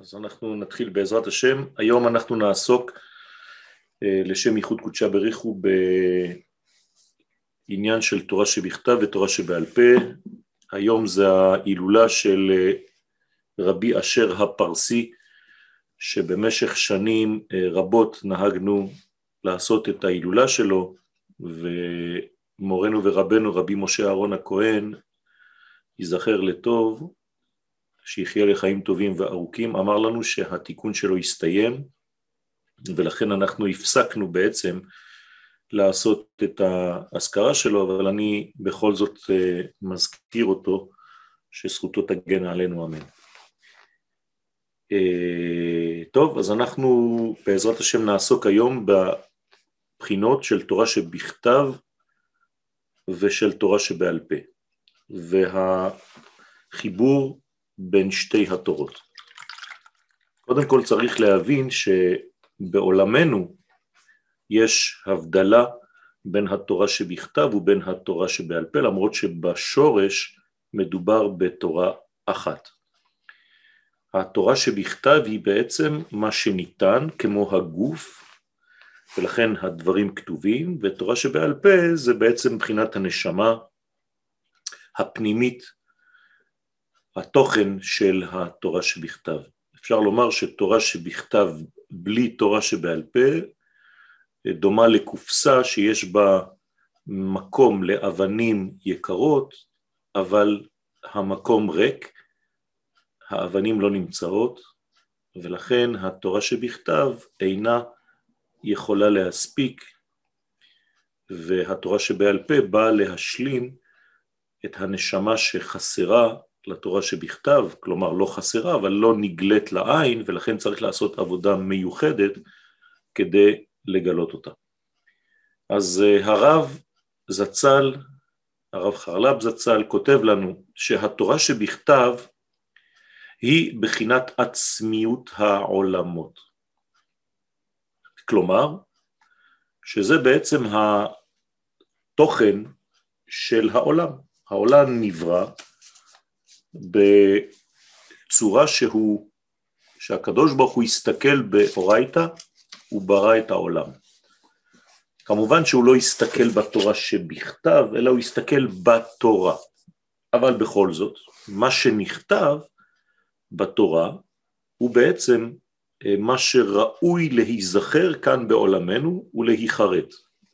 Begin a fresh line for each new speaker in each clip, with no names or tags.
אז אנחנו נתחיל בעזרת השם. היום אנחנו נעסוק אה, לשם ייחוד קודשה בריחו בעניין של תורה שבכתב ותורה שבעל פה. היום זה ההילולה של אה, רבי אשר הפרסי, שבמשך שנים אה, רבות נהגנו לעשות את ההילולה שלו, ומורנו ורבנו רבי משה אהרון הכהן ייזכר לטוב, שיחיה לחיים טובים וארוכים, אמר לנו שהתיקון שלו הסתיים, ולכן אנחנו הפסקנו בעצם לעשות את ההשכרה שלו, אבל אני בכל זאת אה, מזכיר אותו, שזכותו תגן עלינו, אמן. אה, טוב, אז אנחנו בעזרת השם נעסוק היום בבחינות של תורה שבכתב ושל תורה שבעל פה. והחיבור בין שתי התורות. קודם כל צריך להבין שבעולמנו יש הבדלה בין התורה שבכתב ובין התורה שבעל פה, למרות שבשורש מדובר בתורה אחת. התורה שבכתב היא בעצם מה שניתן כמו הגוף, ולכן הדברים כתובים, ותורה שבעל פה זה בעצם מבחינת הנשמה הפנימית התוכן של התורה שבכתב. אפשר לומר שתורה שבכתב בלי תורה שבעל פה דומה לקופסה שיש בה מקום לאבנים יקרות, אבל המקום ריק, האבנים לא נמצאות, ולכן התורה שבכתב אינה יכולה להספיק, והתורה שבעל פה באה להשלים את הנשמה שחסרה לתורה שבכתב, כלומר לא חסרה אבל לא נגלית לעין ולכן צריך לעשות עבודה מיוחדת כדי לגלות אותה. אז אה, הרב זצ"ל, הרב חרל"פ זצ"ל כותב לנו שהתורה שבכתב היא בחינת עצמיות העולמות. כלומר, שזה בעצם התוכן של העולם. העולם נברא בצורה שהוא, שהקדוש ברוך הוא הסתכל באורייתא, הוא ברא את העולם. כמובן שהוא לא הסתכל בתורה שבכתב, אלא הוא הסתכל בתורה. אבל בכל זאת, מה שנכתב בתורה הוא בעצם אה, מה שראוי להיזכר כאן בעולמנו ולהיחרד.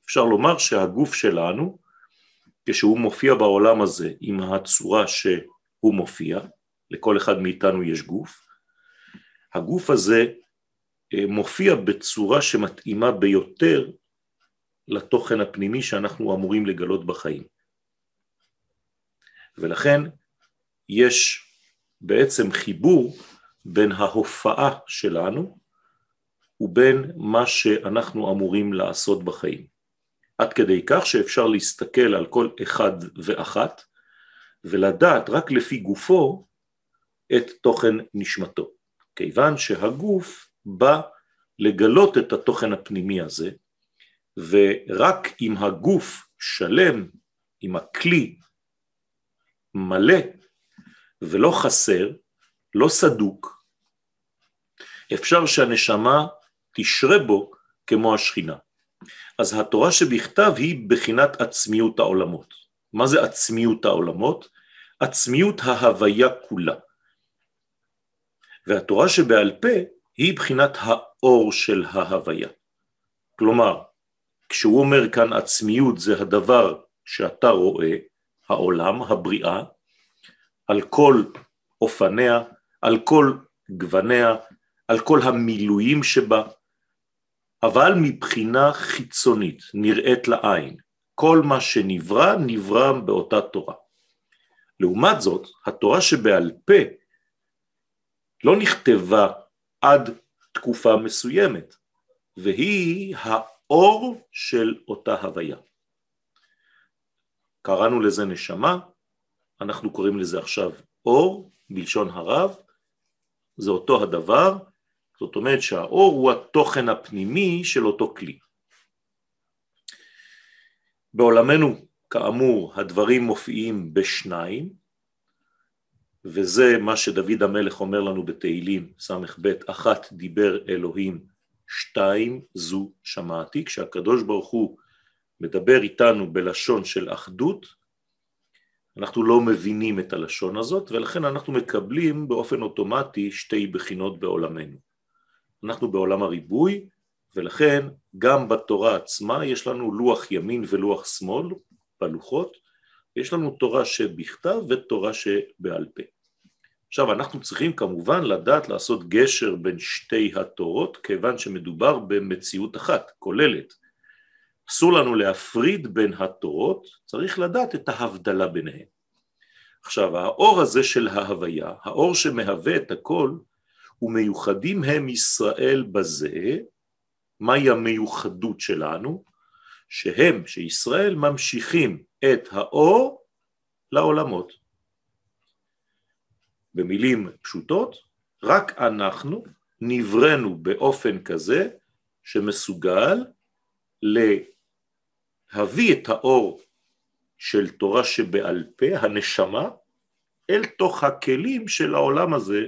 אפשר לומר שהגוף שלנו, כשהוא מופיע בעולם הזה עם הצורה ש... הוא מופיע, לכל אחד מאיתנו יש גוף, הגוף הזה אה, מופיע בצורה שמתאימה ביותר לתוכן הפנימי שאנחנו אמורים לגלות בחיים. ולכן יש בעצם חיבור בין ההופעה שלנו ובין מה שאנחנו אמורים לעשות בחיים. עד כדי כך שאפשר להסתכל על כל אחד ואחת ולדעת רק לפי גופו את תוכן נשמתו, כיוון שהגוף בא לגלות את התוכן הפנימי הזה, ורק אם הגוף שלם, אם הכלי מלא ולא חסר, לא סדוק, אפשר שהנשמה תשרה בו כמו השכינה. אז התורה שבכתב היא בחינת עצמיות העולמות. מה זה עצמיות העולמות? עצמיות ההוויה כולה. והתורה שבעל פה היא בחינת האור של ההוויה. כלומר, כשהוא אומר כאן עצמיות זה הדבר שאתה רואה, העולם, הבריאה, על כל אופניה, על כל גווניה, על כל המילואים שבה, אבל מבחינה חיצונית, נראית לעין. כל מה שנברא, נברא באותה תורה. לעומת זאת, התורה שבעל פה לא נכתבה עד תקופה מסוימת, והיא האור של אותה הוויה. קראנו לזה נשמה, אנחנו קוראים לזה עכשיו אור, בלשון הרב, זה אותו הדבר, זאת אומרת שהאור הוא התוכן הפנימי של אותו כלי. בעולמנו כאמור הדברים מופיעים בשניים, וזה מה שדוד המלך אומר לנו בתהילים ס"ב, אחת דיבר אלוהים, שתיים זו שמעתי, כשהקדוש ברוך הוא מדבר איתנו בלשון של אחדות, אנחנו לא מבינים את הלשון הזאת, ולכן אנחנו מקבלים באופן אוטומטי שתי בחינות בעולמנו. אנחנו בעולם הריבוי, ולכן גם בתורה עצמה יש לנו לוח ימין ולוח שמאל בלוחות, יש לנו תורה שבכתב ותורה שבעל פה. עכשיו אנחנו צריכים כמובן לדעת לעשות גשר בין שתי התורות כיוון שמדובר במציאות אחת, כוללת. אסור לנו להפריד בין התורות, צריך לדעת את ההבדלה ביניהן. עכשיו האור הזה של ההוויה, האור שמהווה את הכל, ומיוחדים הם ישראל בזה, מהי המיוחדות שלנו? שהם, שישראל ממשיכים את האור לעולמות. במילים פשוטות, רק אנחנו נבראנו באופן כזה שמסוגל להביא את האור של תורה שבעל פה, הנשמה, אל תוך הכלים של העולם הזה,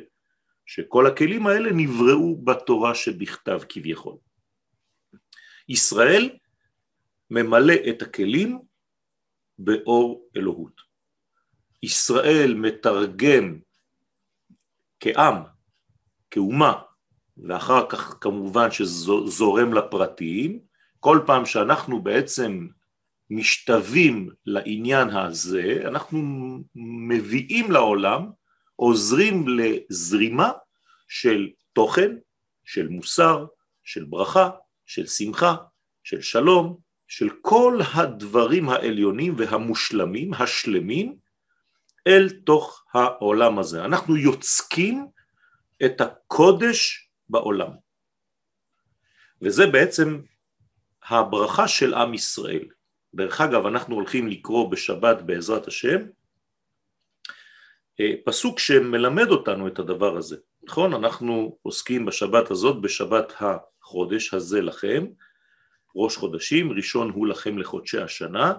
שכל הכלים האלה נבראו בתורה שבכתב כביכול. ישראל ממלא את הכלים באור אלוהות. ישראל מתרגם כעם, כאומה, ואחר כך כמובן שזורם לפרטיים, כל פעם שאנחנו בעצם משתווים לעניין הזה, אנחנו מביאים לעולם, עוזרים לזרימה של תוכן, של מוסר, של ברכה, של שמחה, של שלום, של כל הדברים העליונים והמושלמים, השלמים, אל תוך העולם הזה. אנחנו יוצקים את הקודש בעולם. וזה בעצם הברכה של עם ישראל. דרך אגב, אנחנו הולכים לקרוא בשבת בעזרת השם, אה, פסוק שמלמד אותנו את הדבר הזה, נכון? אנחנו עוסקים בשבת הזאת, בשבת החודש הזה לכם, ראש חודשים, ראשון הוא לכם לחודשי השנה,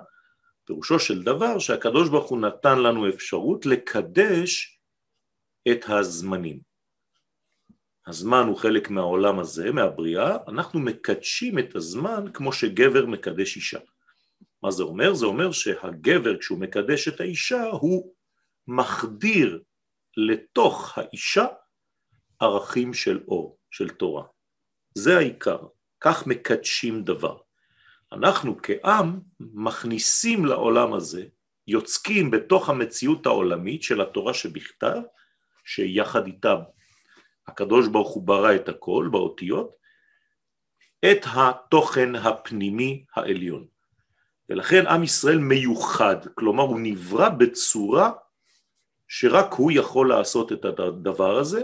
פירושו של דבר שהקדוש ברוך הוא נתן לנו אפשרות לקדש את הזמנים. הזמן הוא חלק מהעולם הזה, מהבריאה, אנחנו מקדשים את הזמן כמו שגבר מקדש אישה. מה זה אומר? זה אומר שהגבר כשהוא מקדש את האישה הוא מחדיר לתוך האישה ערכים של אור, של תורה. זה העיקר, כך מקדשים דבר. אנחנו כעם מכניסים לעולם הזה, יוצקים בתוך המציאות העולמית של התורה שבכתב, שיחד איתה הקדוש ברוך הוא ברא את הכל באותיות, את התוכן הפנימי העליון. ולכן עם ישראל מיוחד, כלומר הוא נברא בצורה שרק הוא יכול לעשות את הדבר הזה,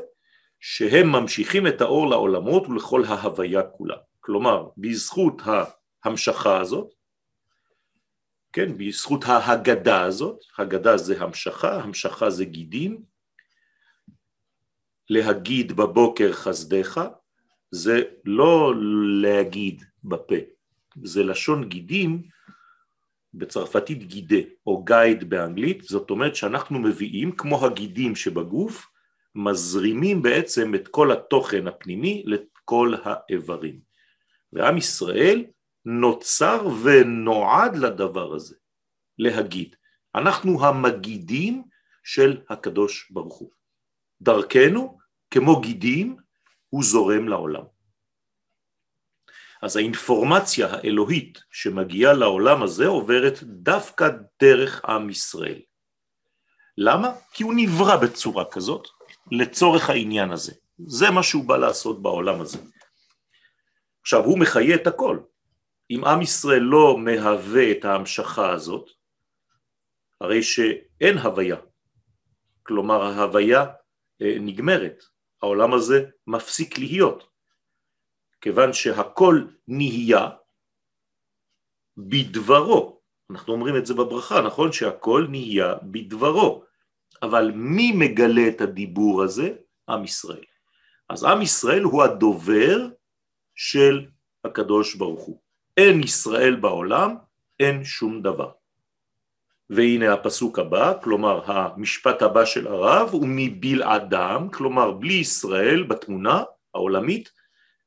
שהם ממשיכים את האור לעולמות ולכל ההוויה כולה. כלומר, בזכות ההמשכה הזאת, כן, בזכות ההגדה הזאת, הגדה זה המשכה, המשכה זה גידים, להגיד בבוקר חסדך, זה לא להגיד בפה, זה לשון גידים, בצרפתית גידה או גייד באנגלית, זאת אומרת שאנחנו מביאים כמו הגידים שבגוף, מזרימים בעצם את כל התוכן הפנימי לכל האיברים. ועם ישראל נוצר ונועד לדבר הזה, להגיד. אנחנו המגידים של הקדוש ברוך הוא. דרכנו, כמו גידים, הוא זורם לעולם. אז האינפורמציה האלוהית שמגיעה לעולם הזה עוברת דווקא דרך עם ישראל. למה? כי הוא נברא בצורה כזאת לצורך העניין הזה. זה מה שהוא בא לעשות בעולם הזה. עכשיו, הוא מחיה את הכל. אם עם ישראל לא מהווה את ההמשכה הזאת, הרי שאין הוויה. כלומר, ההוויה אה, נגמרת, העולם הזה מפסיק להיות. כיוון שהכל נהיה בדברו. אנחנו אומרים את זה בברכה, נכון? שהכל נהיה בדברו. אבל מי מגלה את הדיבור הזה? עם ישראל. אז עם ישראל הוא הדובר של הקדוש ברוך הוא. אין ישראל בעולם, אין שום דבר. והנה הפסוק הבא, כלומר המשפט הבא של הרב מבלעדם, כלומר בלי ישראל בתמונה העולמית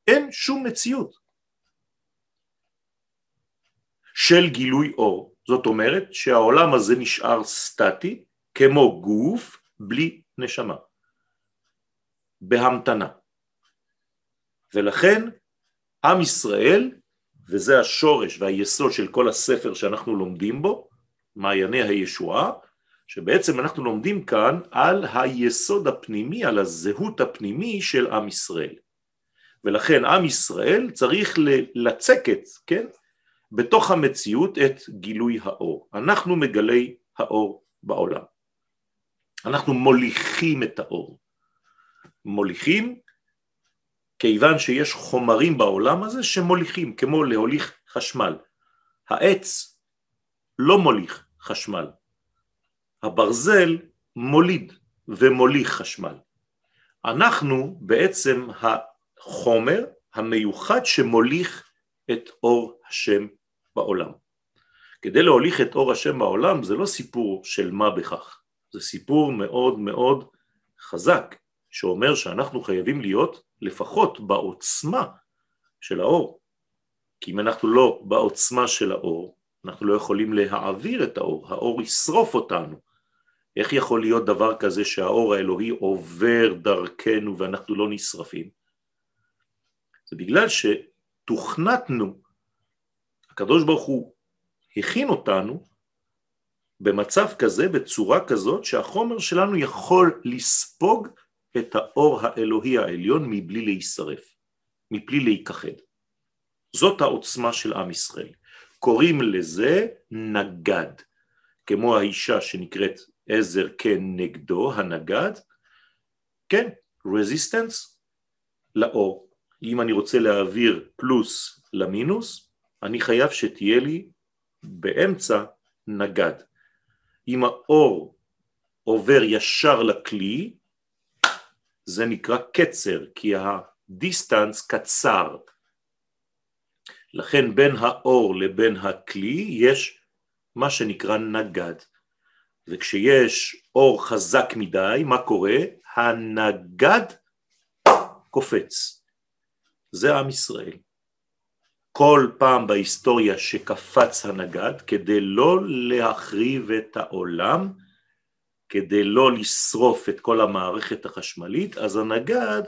אין שום מציאות של גילוי אור. זאת אומרת שהעולם הזה נשאר סטטי כמו גוף בלי נשמה, בהמתנה. ולכן עם ישראל, וזה השורש והיסוד של כל הספר שאנחנו לומדים בו, מעייני הישועה, שבעצם אנחנו לומדים כאן על היסוד הפנימי, על הזהות הפנימי של עם ישראל. ולכן עם ישראל צריך לצקת, כן, בתוך המציאות את גילוי האור. אנחנו מגלי האור בעולם. אנחנו מוליכים את האור. מוליכים כיוון שיש חומרים בעולם הזה שמוליכים, כמו להוליך חשמל. העץ לא מוליך חשמל, הברזל מוליד ומוליך חשמל. אנחנו בעצם החומר המיוחד שמוליך את אור השם בעולם. כדי להוליך את אור השם בעולם זה לא סיפור של מה בכך, זה סיפור מאוד מאוד חזק שאומר שאנחנו חייבים להיות לפחות בעוצמה של האור. כי אם אנחנו לא בעוצמה של האור, אנחנו לא יכולים להעביר את האור, האור ישרוף אותנו. איך יכול להיות דבר כזה שהאור האלוהי עובר דרכנו ואנחנו לא נשרפים? זה בגלל שתוכנתנו, הקדוש ברוך הוא הכין אותנו במצב כזה, בצורה כזאת, שהחומר שלנו יכול לספוג את האור האלוהי העליון מבלי להישרף, מבלי להיכחד. זאת העוצמה של עם ישראל. קוראים לזה נגד, כמו האישה שנקראת עזר כנגדו, הנגד, כן, resistance לאור. אם אני רוצה להעביר פלוס למינוס, אני חייב שתהיה לי באמצע נגד. אם האור עובר ישר לכלי, זה נקרא קצר, כי ה distance קצר. לכן בין האור לבין הכלי יש מה שנקרא נגד. וכשיש אור חזק מדי, מה קורה? הנגד קופץ. זה עם ישראל. כל פעם בהיסטוריה שקפץ הנגד כדי לא להחריב את העולם, כדי לא לשרוף את כל המערכת החשמלית, אז הנגד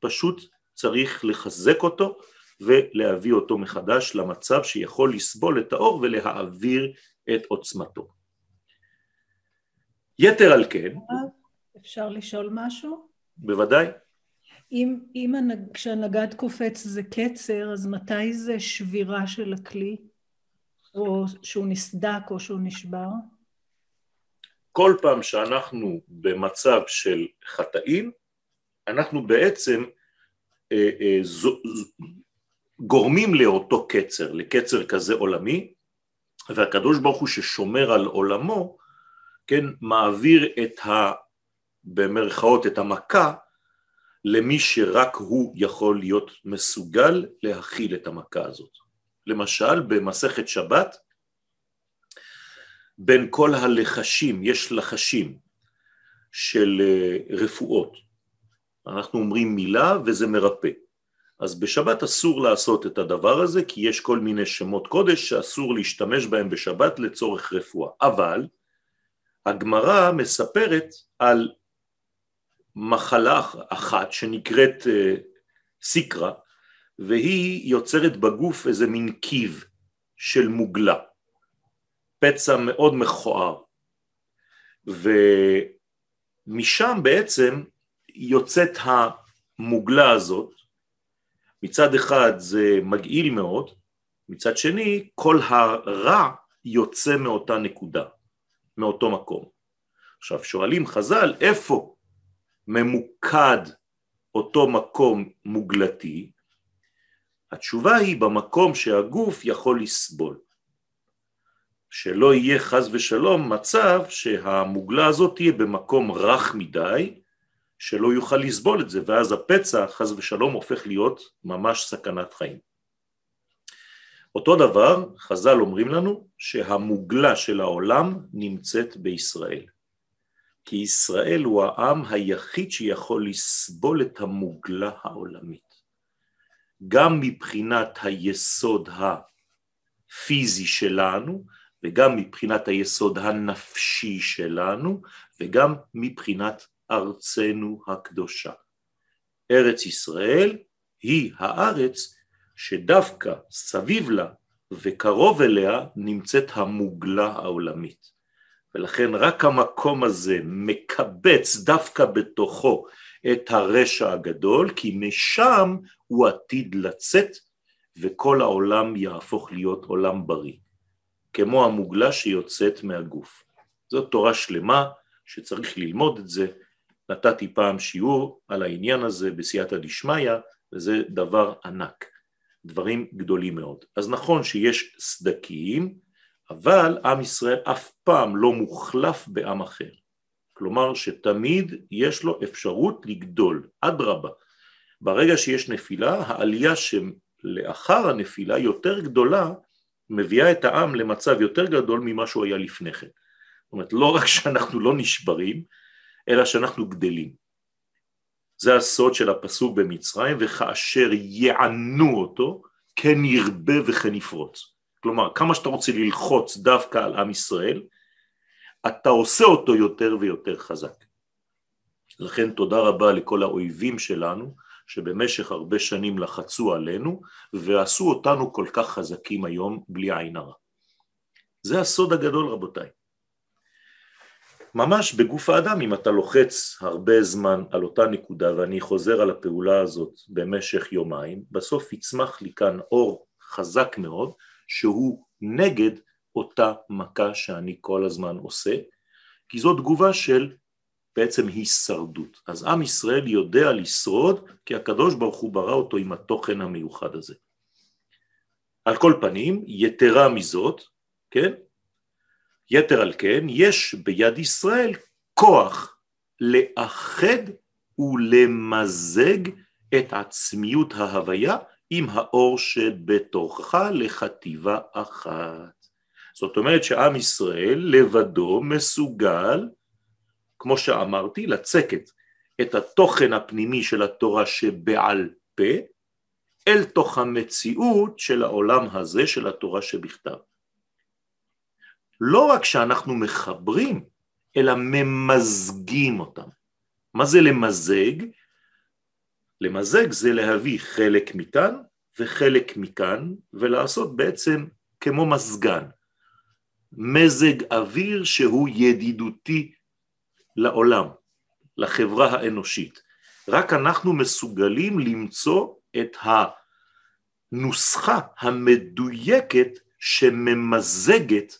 פשוט צריך לחזק אותו ולהביא אותו מחדש למצב שיכול לסבול את האור ולהעביר את עוצמתו. יתר על כן...
אפשר לשאול משהו?
בוודאי.
אם, אם הנג, כשהנגד קופץ זה קצר, אז מתי זה שבירה של הכלי? או שהוא נסדק או שהוא נשבר?
כל פעם שאנחנו במצב של חטאים, אנחנו בעצם אה, אה, זו, גורמים לאותו קצר, לקצר כזה עולמי, והקדוש ברוך הוא ששומר על עולמו, כן, מעביר את ה... במרכאות את המכה למי שרק הוא יכול להיות מסוגל להכיל את המכה הזאת. למשל במסכת שבת בין כל הלחשים, יש לחשים של אה, רפואות. אנחנו אומרים מילה וזה מרפא. אז בשבת אסור לעשות את הדבר הזה כי יש כל מיני שמות קודש שאסור להשתמש בהם בשבת לצורך רפואה. אבל הגמרא מספרת על מחלה אחת שנקראת אה, סיקרה והיא יוצרת בגוף איזה מין קיב של מוגלה. פצע מאוד מכוער, ומשם בעצם יוצאת המוגלה הזאת, מצד אחד זה מגעיל מאוד, מצד שני כל הרע יוצא מאותה נקודה, מאותו מקום. עכשיו שואלים חז"ל איפה ממוקד אותו מקום מוגלתי, התשובה היא במקום שהגוף יכול לסבול. שלא יהיה חז ושלום מצב שהמוגלה הזאת תהיה במקום רך מדי, שלא יוכל לסבול את זה, ואז הפצע חז ושלום הופך להיות ממש סכנת חיים. אותו דבר, חז"ל אומרים לנו שהמוגלה של העולם נמצאת בישראל. כי ישראל הוא העם היחיד שיכול לסבול את המוגלה העולמית. גם מבחינת היסוד הפיזי שלנו, וגם מבחינת היסוד הנפשי שלנו, וגם מבחינת ארצנו הקדושה. ארץ ישראל היא הארץ שדווקא סביב לה וקרוב אליה נמצאת המוגלה העולמית. ולכן רק המקום הזה מקבץ דווקא בתוכו את הרשע הגדול, כי משם הוא עתיד לצאת וכל העולם יהפוך להיות עולם בריא, כמו המוגלה שיוצאת מהגוף. זאת תורה שלמה שצריך ללמוד את זה. נתתי פעם שיעור על העניין הזה בסייעתא דשמיא, וזה דבר ענק, דברים גדולים מאוד. אז נכון שיש סדקים, אבל עם ישראל אף פעם לא מוחלף בעם אחר. כלומר שתמיד יש לו אפשרות לגדול, אדרבה. ברגע שיש נפילה, העלייה שלאחר הנפילה יותר גדולה, מביאה את העם למצב יותר גדול ממה שהוא היה לפני כן. זאת אומרת, לא רק שאנחנו לא נשברים, אלא שאנחנו גדלים. זה הסוד של הפסוק במצרים, וכאשר יענו אותו, כן ירבה וכן יפרוץ. כלומר, כמה שאתה רוצה ללחוץ דווקא על עם ישראל, אתה עושה אותו יותר ויותר חזק. לכן תודה רבה לכל האויבים שלנו, שבמשך הרבה שנים לחצו עלינו, ועשו אותנו כל כך חזקים היום בלי עין הרע. זה הסוד הגדול רבותיי. ממש בגוף האדם, אם אתה לוחץ הרבה זמן על אותה נקודה, ואני חוזר על הפעולה הזאת במשך יומיים, בסוף יצמח לי כאן אור חזק מאוד, שהוא נגד אותה מכה שאני כל הזמן עושה, כי זו תגובה של בעצם הישרדות. אז עם ישראל יודע לשרוד, כי הקדוש ברוך הוא ברא אותו עם התוכן המיוחד הזה. על כל פנים, יתרה מזאת, כן? יתר על כן, יש ביד ישראל כוח לאחד ולמזג את עצמיות ההוויה עם האור שבתוכך לחטיבה אחת. זאת אומרת שעם ישראל לבדו מסוגל, כמו שאמרתי, לצקת את התוכן הפנימי של התורה שבעל פה אל תוך המציאות של העולם הזה של התורה שבכתב. לא רק שאנחנו מחברים, אלא ממזגים אותם. מה זה למזג? למזג זה להביא חלק מכאן וחלק מכאן ולעשות בעצם כמו מזגן, מזג אוויר שהוא ידידותי לעולם, לחברה האנושית. רק אנחנו מסוגלים למצוא את הנוסחה המדויקת שממזגת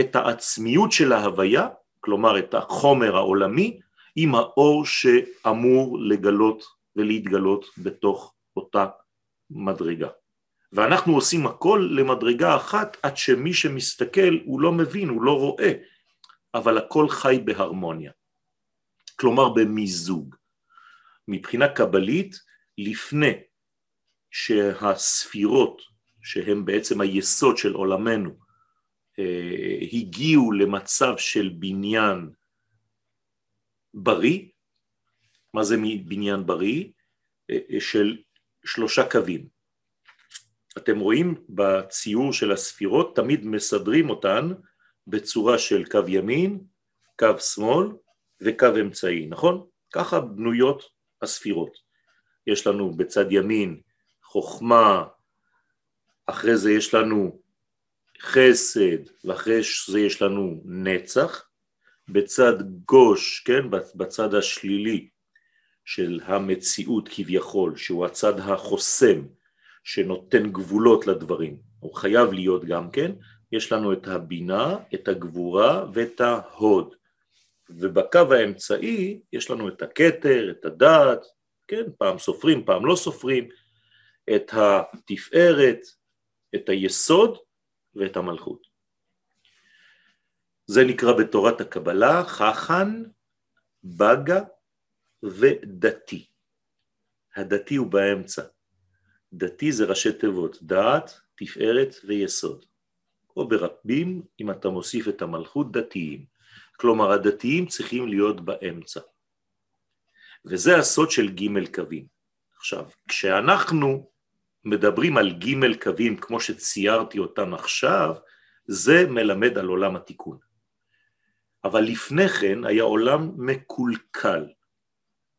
את העצמיות של ההוויה, כלומר את החומר העולמי, עם האור שאמור לגלות ולהתגלות בתוך אותה מדרגה. ואנחנו עושים הכל למדרגה אחת עד שמי שמסתכל הוא לא מבין, הוא לא רואה, אבל הכל חי בהרמוניה. כלומר במיזוג. מבחינה קבלית, לפני שהספירות, שהן בעצם היסוד של עולמנו, אה, הגיעו למצב של בניין בריא, מה זה בניין בריא? אה, אה, של שלושה קווים. אתם רואים בציור של הספירות, תמיד מסדרים אותן בצורה של קו ימין, קו שמאל וקו אמצעי, נכון? ככה בנויות הספירות. יש לנו בצד ימין חוכמה, אחרי זה יש לנו חסד, ואחרי זה יש לנו נצח, בצד גוש, כן, בצד השלילי של המציאות כביכול, שהוא הצד החוסם, שנותן גבולות לדברים, הוא חייב להיות גם כן, יש לנו את הבינה, את הגבורה ואת ההוד. ובקו האמצעי יש לנו את הכתר, את הדעת, כן, פעם סופרים, פעם לא סופרים, את התפארת, את היסוד ואת המלכות. זה נקרא בתורת הקבלה חכן, בגה ודתי. הדתי הוא באמצע. דתי זה ראשי תיבות, דעת, תפארת ויסוד. או ברבים, אם אתה מוסיף את המלכות, דתיים. כלומר, הדתיים צריכים להיות באמצע. וזה הסוד של ג' קווים. עכשיו, כשאנחנו מדברים על ג' קווים כמו שציירתי אותם עכשיו, זה מלמד על עולם התיקון. אבל לפני כן היה עולם מקולקל,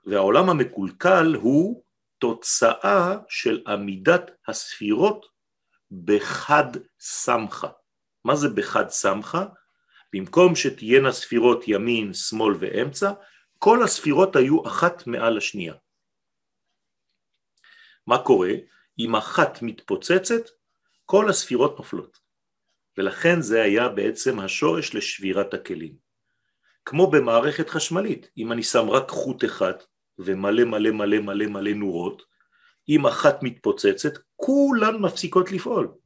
והעולם המקולקל הוא תוצאה של עמידת הספירות בחד סמכה. מה זה בחד סמכה? במקום שתהיינה ספירות ימין, שמאל ואמצע, כל הספירות היו אחת מעל השנייה. מה קורה? אם אחת מתפוצצת, כל הספירות נופלות. ולכן זה היה בעצם השורש לשבירת הכלים. כמו במערכת חשמלית, אם אני שם רק חוט אחד ומלא מלא מלא מלא מלא נורות, אם אחת מתפוצצת, כולן מפסיקות לפעול.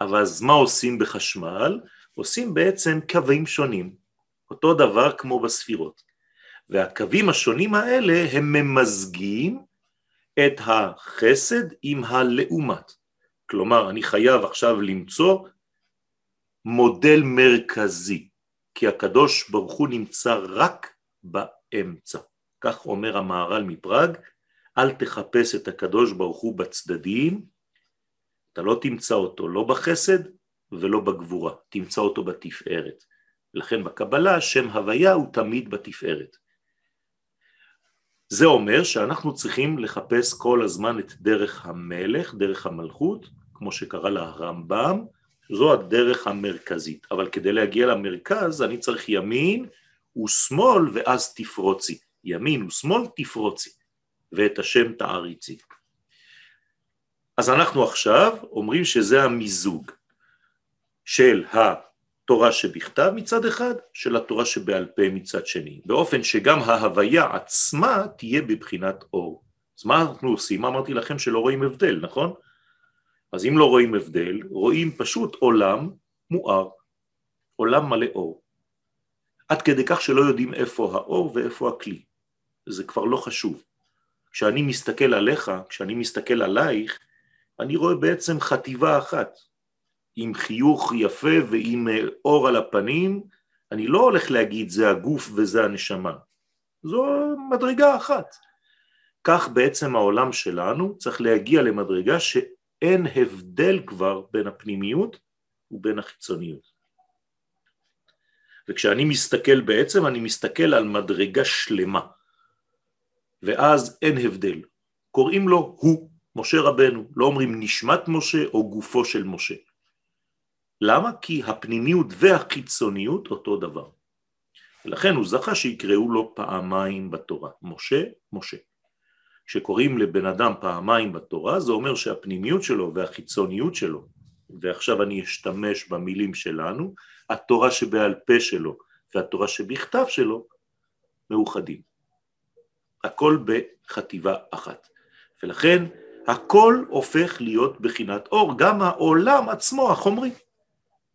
אבל אז מה עושים בחשמל? עושים בעצם קווים שונים, אותו דבר כמו בספירות. והקווים השונים האלה הם ממזגים את החסד עם הלעומת. כלומר, אני חייב עכשיו למצוא מודל מרכזי, כי הקדוש ברוך הוא נמצא רק באמצע. כך אומר המהר"ל מפראג, אל תחפש את הקדוש ברוך הוא בצדדים, אתה לא תמצא אותו לא בחסד ולא בגבורה, תמצא אותו בתפארת. לכן בקבלה שם הוויה הוא תמיד בתפארת. זה אומר שאנחנו צריכים לחפש כל הזמן את דרך המלך, דרך המלכות, כמו שקרא לה הרמב"ם, זו הדרך המרכזית, אבל כדי להגיע למרכז אני צריך ימין ושמאל ואז תפרוצי, ימין ושמאל תפרוצי, ואת השם תעריצי. אז אנחנו עכשיו אומרים שזה המיזוג של התורה שבכתב מצד אחד, של התורה שבעל פה מצד שני, באופן שגם ההוויה עצמה תהיה בבחינת אור. אז מה אנחנו עושים? אמרתי לכם שלא רואים הבדל, נכון? אז אם לא רואים הבדל, רואים פשוט עולם מואר, עולם מלא אור. עד כדי כך שלא יודעים איפה האור ואיפה הכלי. זה כבר לא חשוב. כשאני מסתכל עליך, כשאני מסתכל עלייך, אני רואה בעצם חטיבה אחת, עם חיוך יפה ועם אה, אור על הפנים, אני לא הולך להגיד זה הגוף וזה הנשמה, זו מדרגה אחת. כך בעצם העולם שלנו צריך להגיע למדרגה שאין הבדל כבר בין הפנימיות ובין החיצוניות. וכשאני מסתכל בעצם, אני מסתכל על מדרגה שלמה, ואז אין הבדל. קוראים לו הוא. משה רבנו, לא אומרים נשמת משה או גופו של משה. למה? כי הפנימיות והחיצוניות אותו דבר. ולכן הוא זכה שיקראו לו פעמיים בתורה, משה, משה. כשקוראים לבן אדם פעמיים בתורה, זה אומר שהפנימיות שלו והחיצוניות שלו, ועכשיו אני אשתמש במילים שלנו, התורה שבעל פה שלו והתורה שבכתב שלו, מאוחדים. הכל בחטיבה אחת. ולכן הכל הופך להיות בחינת אור, גם העולם עצמו, החומרי.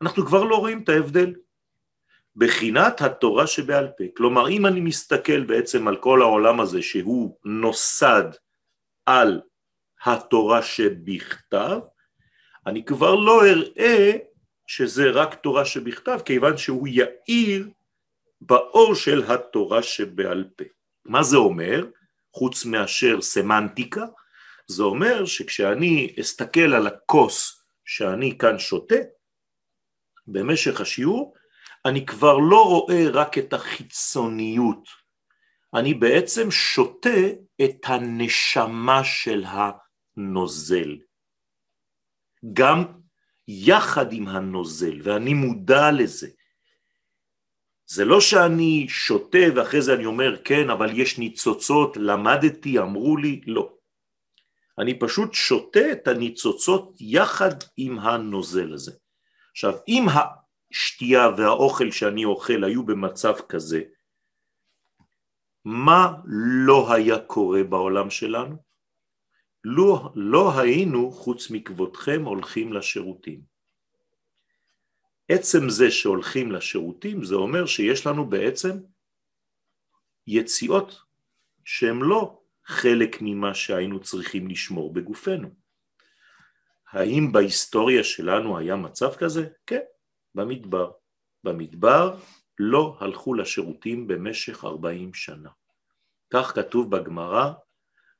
אנחנו כבר לא רואים את ההבדל. בחינת התורה שבעל פה. כלומר, אם אני מסתכל בעצם על כל העולם הזה שהוא נוסד על התורה שבכתב, אני כבר לא אראה שזה רק תורה שבכתב, כיוון שהוא יאיר באור של התורה שבעל פה. מה זה אומר? חוץ מאשר סמנטיקה, זה אומר שכשאני אסתכל על הכוס שאני כאן שותה, במשך השיעור, אני כבר לא רואה רק את החיצוניות, אני בעצם שותה את הנשמה של הנוזל. גם יחד עם הנוזל, ואני מודע לזה. זה לא שאני שותה ואחרי זה אני אומר כן, אבל יש ניצוצות, למדתי, אמרו לי, לא. אני פשוט שותה את הניצוצות יחד עם הנוזל הזה. עכשיו, אם השתייה והאוכל שאני אוכל היו במצב כזה, מה לא היה קורה בעולם שלנו? לא, לא היינו, חוץ מכבודכם, הולכים לשירותים. עצם זה שהולכים לשירותים, זה אומר שיש לנו בעצם יציאות שהן לא חלק ממה שהיינו צריכים לשמור בגופנו. האם בהיסטוריה שלנו היה מצב כזה? כן, במדבר. במדבר לא הלכו לשירותים במשך 40 שנה. כך כתוב בגמרא,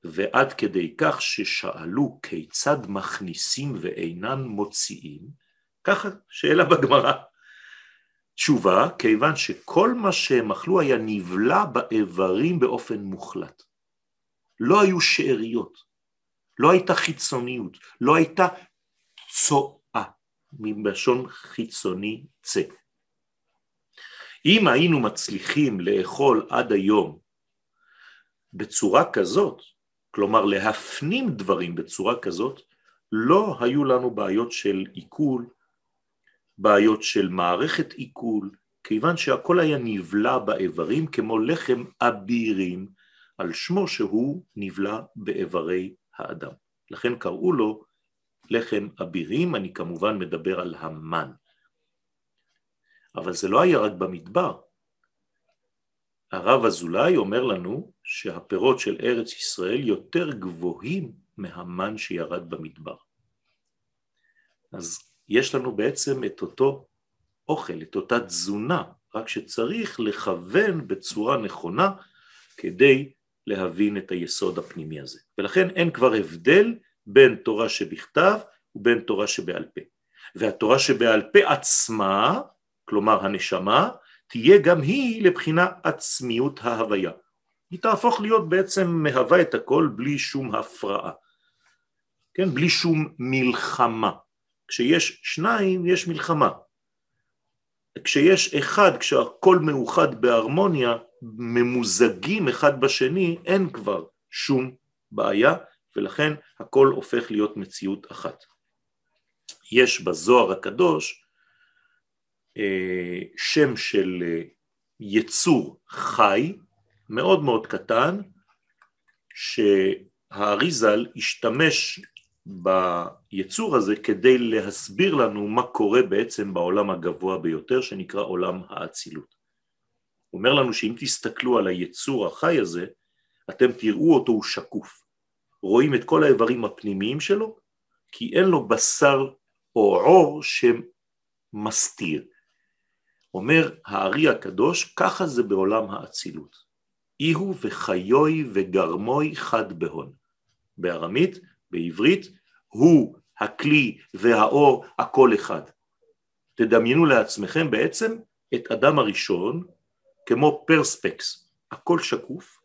ועד כדי כך ששאלו כיצד מכניסים ואינן מוציאים, ככה שאלה בגמרא. תשובה, כיוון שכל מה שהם אכלו היה נבלע באיברים באופן מוחלט. לא היו שאריות, לא הייתה חיצוניות, לא הייתה צואה, מלשון חיצוני צא. אם היינו מצליחים לאכול עד היום בצורה כזאת, כלומר להפנים דברים בצורה כזאת, לא היו לנו בעיות של עיכול, בעיות של מערכת עיכול, כיוון שהכל היה נבלע באיברים כמו לחם אבירים, על שמו שהוא נבלע באיברי האדם. לכן קראו לו לחם אבירים, אני כמובן מדבר על המן. אבל זה לא היה רק במדבר. הרב אזולאי אומר לנו שהפירות של ארץ ישראל יותר גבוהים מהמן שירד במדבר. אז יש לנו בעצם את אותו אוכל, את אותה תזונה, רק שצריך לכוון בצורה נכונה כדי להבין את היסוד הפנימי הזה. ולכן אין כבר הבדל בין תורה שבכתב ובין תורה שבעל פה. והתורה שבעל פה עצמה, כלומר הנשמה, תהיה גם היא לבחינה עצמיות ההוויה. היא תהפוך להיות בעצם מהווה את הכל בלי שום הפרעה, כן? בלי שום מלחמה. כשיש שניים יש מלחמה. כשיש אחד, כשהכל מאוחד בהרמוניה, ממוזגים אחד בשני, אין כבר שום בעיה, ולכן הכל הופך להיות מציאות אחת. יש בזוהר הקדוש אה, שם של אה, יצור חי, מאוד מאוד קטן, שהאריזל השתמש ביצור הזה כדי להסביר לנו מה קורה בעצם בעולם הגבוה ביותר שנקרא עולם האצילות. אומר לנו שאם תסתכלו על היצור החי הזה, אתם תראו אותו הוא שקוף. רואים את כל האיברים הפנימיים שלו, כי אין לו בשר או עור שמסתיר. אומר הארי הקדוש, ככה זה בעולם האצילות. איהו וחיוי וגרמוי חד בהון. בארמית, בעברית, הוא, הכלי והאור, הכל אחד. תדמיינו לעצמכם בעצם את אדם הראשון כמו פרספקס, הכל שקוף,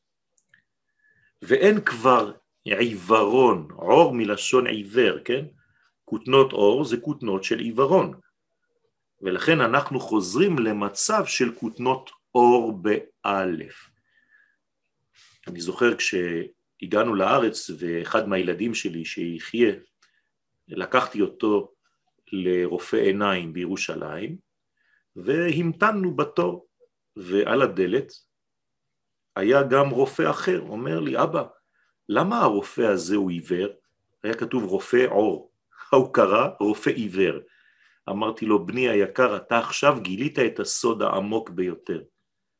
ואין כבר עיוורון, עור מלשון עיוור, כן? כותנות אור זה כותנות של עיוורון, ולכן אנחנו חוזרים למצב של כותנות אור באלף. אני זוכר כשהגענו לארץ ואחד מהילדים שלי שיחיה, לקחתי אותו לרופא עיניים בירושלים והמתנו בתור ועל הדלת היה גם רופא אחר, אומר לי אבא למה הרופא הזה הוא עיוור? היה כתוב רופא עור, הוא קרא רופא עיוור. אמרתי לו בני היקר אתה עכשיו גילית את הסוד העמוק ביותר,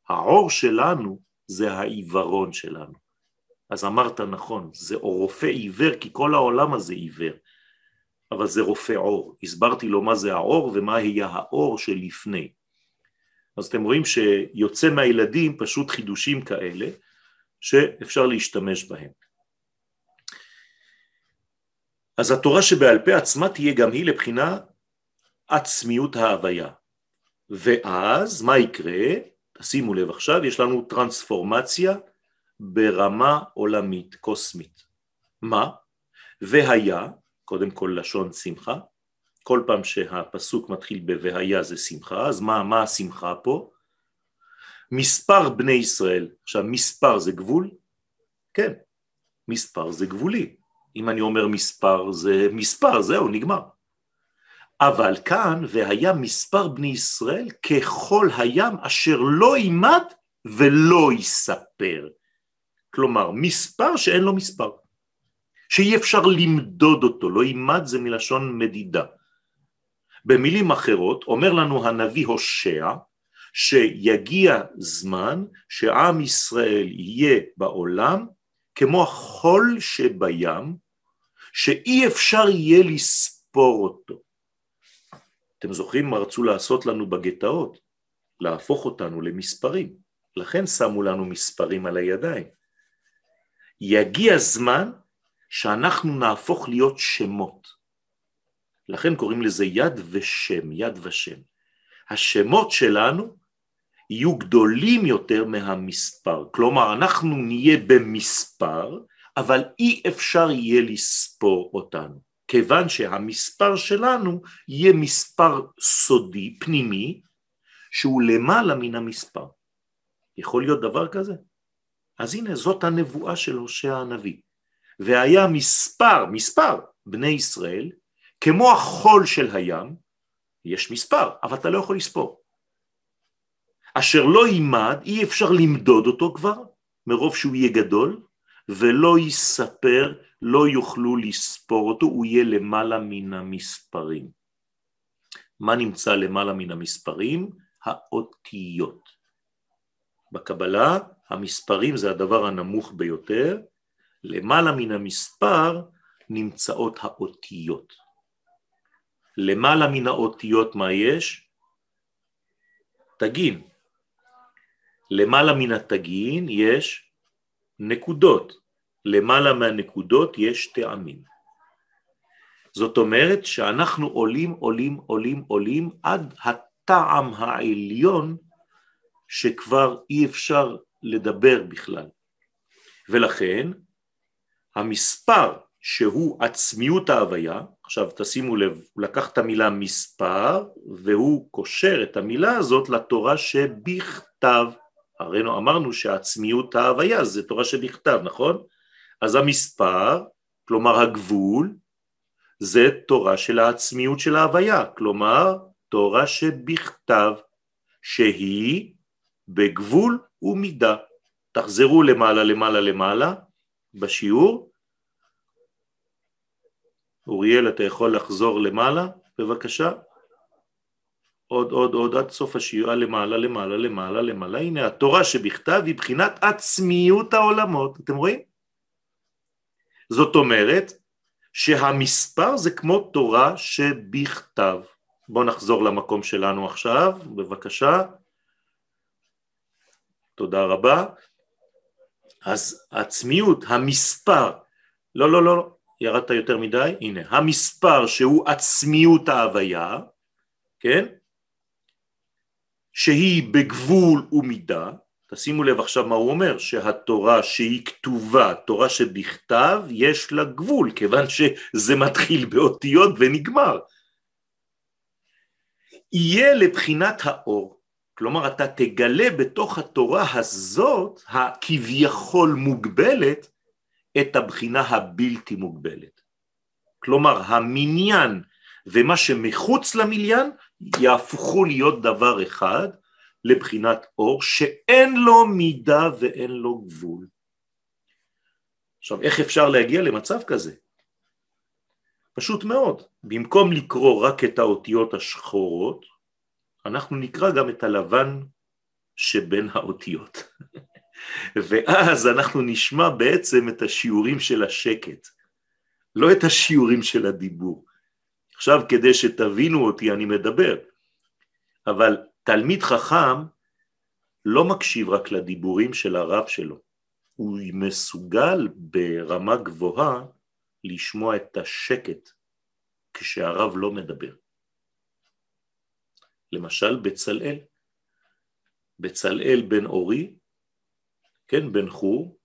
העור שלנו זה העיוורון שלנו. אז אמרת נכון, זה רופא עיוור כי כל העולם הזה עיוור, אבל זה רופא עור. הסברתי לו מה זה העור ומה היה האור שלפני. אז אתם רואים שיוצא מהילדים פשוט חידושים כאלה שאפשר להשתמש בהם. אז התורה שבעל פה עצמה תהיה גם היא לבחינה עצמיות ההוויה. ואז מה יקרה? שימו לב עכשיו, יש לנו טרנספורמציה ברמה עולמית, קוסמית. מה? והיה, קודם כל לשון שמחה, כל פעם שהפסוק מתחיל ב"והיה" זה שמחה, אז מה, מה השמחה פה? מספר בני ישראל, עכשיו מספר זה גבול? כן, מספר זה גבולי. אם אני אומר מספר זה מספר, זהו, נגמר. אבל כאן, והיה מספר בני ישראל ככל הים אשר לא יימד ולא יספר. כלומר, מספר שאין לו מספר, שאי אפשר למדוד אותו, לא יימד זה מלשון מדידה. במילים אחרות, אומר לנו הנביא הושע, שיגיע זמן שעם ישראל יהיה בעולם כמו החול שבים, שאי אפשר יהיה לספור אותו. אתם זוכרים מה רצו לעשות לנו בגטאות? להפוך אותנו למספרים. לכן שמו לנו מספרים על הידיים. יגיע זמן שאנחנו נהפוך להיות שמות. לכן קוראים לזה יד ושם, יד ושם. השמות שלנו יהיו גדולים יותר מהמספר. כלומר, אנחנו נהיה במספר, אבל אי אפשר יהיה לספור אותנו, כיוון שהמספר שלנו יהיה מספר סודי, פנימי, שהוא למעלה מן המספר. יכול להיות דבר כזה? אז הנה, זאת הנבואה של הושע הנביא. והיה מספר, מספר, בני ישראל, כמו החול של הים, יש מספר, אבל אתה לא יכול לספור. אשר לא יימד, אי אפשר למדוד אותו כבר, מרוב שהוא יהיה גדול, ולא יספר, לא יוכלו לספור אותו, הוא יהיה למעלה מן המספרים. מה נמצא למעלה מן המספרים? האותיות. בקבלה המספרים זה הדבר הנמוך ביותר, למעלה מן המספר נמצאות האותיות. למעלה מן האותיות מה יש? תגין. למעלה מן התגין יש נקודות. למעלה מהנקודות יש טעמים. זאת אומרת שאנחנו עולים, עולים, עולים, עולים עד הטעם העליון שכבר אי אפשר לדבר בכלל. ולכן המספר שהוא עצמיות ההוויה, עכשיו תשימו לב, הוא לקח את המילה מספר והוא קושר את המילה הזאת לתורה שבכתב, הרי אמרנו שעצמיות ההוויה זה תורה שבכתב, נכון? אז המספר, כלומר הגבול, זה תורה של העצמיות של ההוויה, כלומר תורה שבכתב, שהיא בגבול ומידה. תחזרו למעלה למעלה למעלה בשיעור. אוריאל, אתה יכול לחזור למעלה, בבקשה? עוד, עוד, עוד, עד סוף השיעור, למעלה, למעלה, למעלה, למעלה. הנה, התורה שבכתב היא בחינת עצמיות העולמות. אתם רואים? זאת אומרת שהמספר זה כמו תורה שבכתב. בואו נחזור למקום שלנו עכשיו, בבקשה. תודה רבה. אז עצמיות, המספר, לא, לא, לא, ירדת יותר מדי, הנה, המספר שהוא עצמיות ההוויה, כן? שהיא בגבול ומידה, תשימו לב עכשיו מה הוא אומר, שהתורה שהיא כתובה, תורה שבכתב, יש לה גבול, כיוון שזה מתחיל באותיות ונגמר. יהיה לבחינת האור, כלומר אתה תגלה בתוך התורה הזאת, הכביכול מוגבלת, את הבחינה הבלתי מוגבלת. כלומר המניין ומה שמחוץ למניין יהפכו להיות דבר אחד, לבחינת אור שאין לו מידה ואין לו גבול. עכשיו איך אפשר להגיע למצב כזה? פשוט מאוד, במקום לקרוא רק את האותיות השחורות, אנחנו נקרא גם את הלבן שבין האותיות. ואז אנחנו נשמע בעצם את השיעורים של השקט, לא את השיעורים של הדיבור. עכשיו כדי שתבינו אותי אני מדבר, אבל תלמיד חכם לא מקשיב רק לדיבורים של הרב שלו, הוא מסוגל ברמה גבוהה לשמוע את השקט כשהרב לא מדבר. למשל בצלאל, בצלאל בן אורי, כן, בן חור,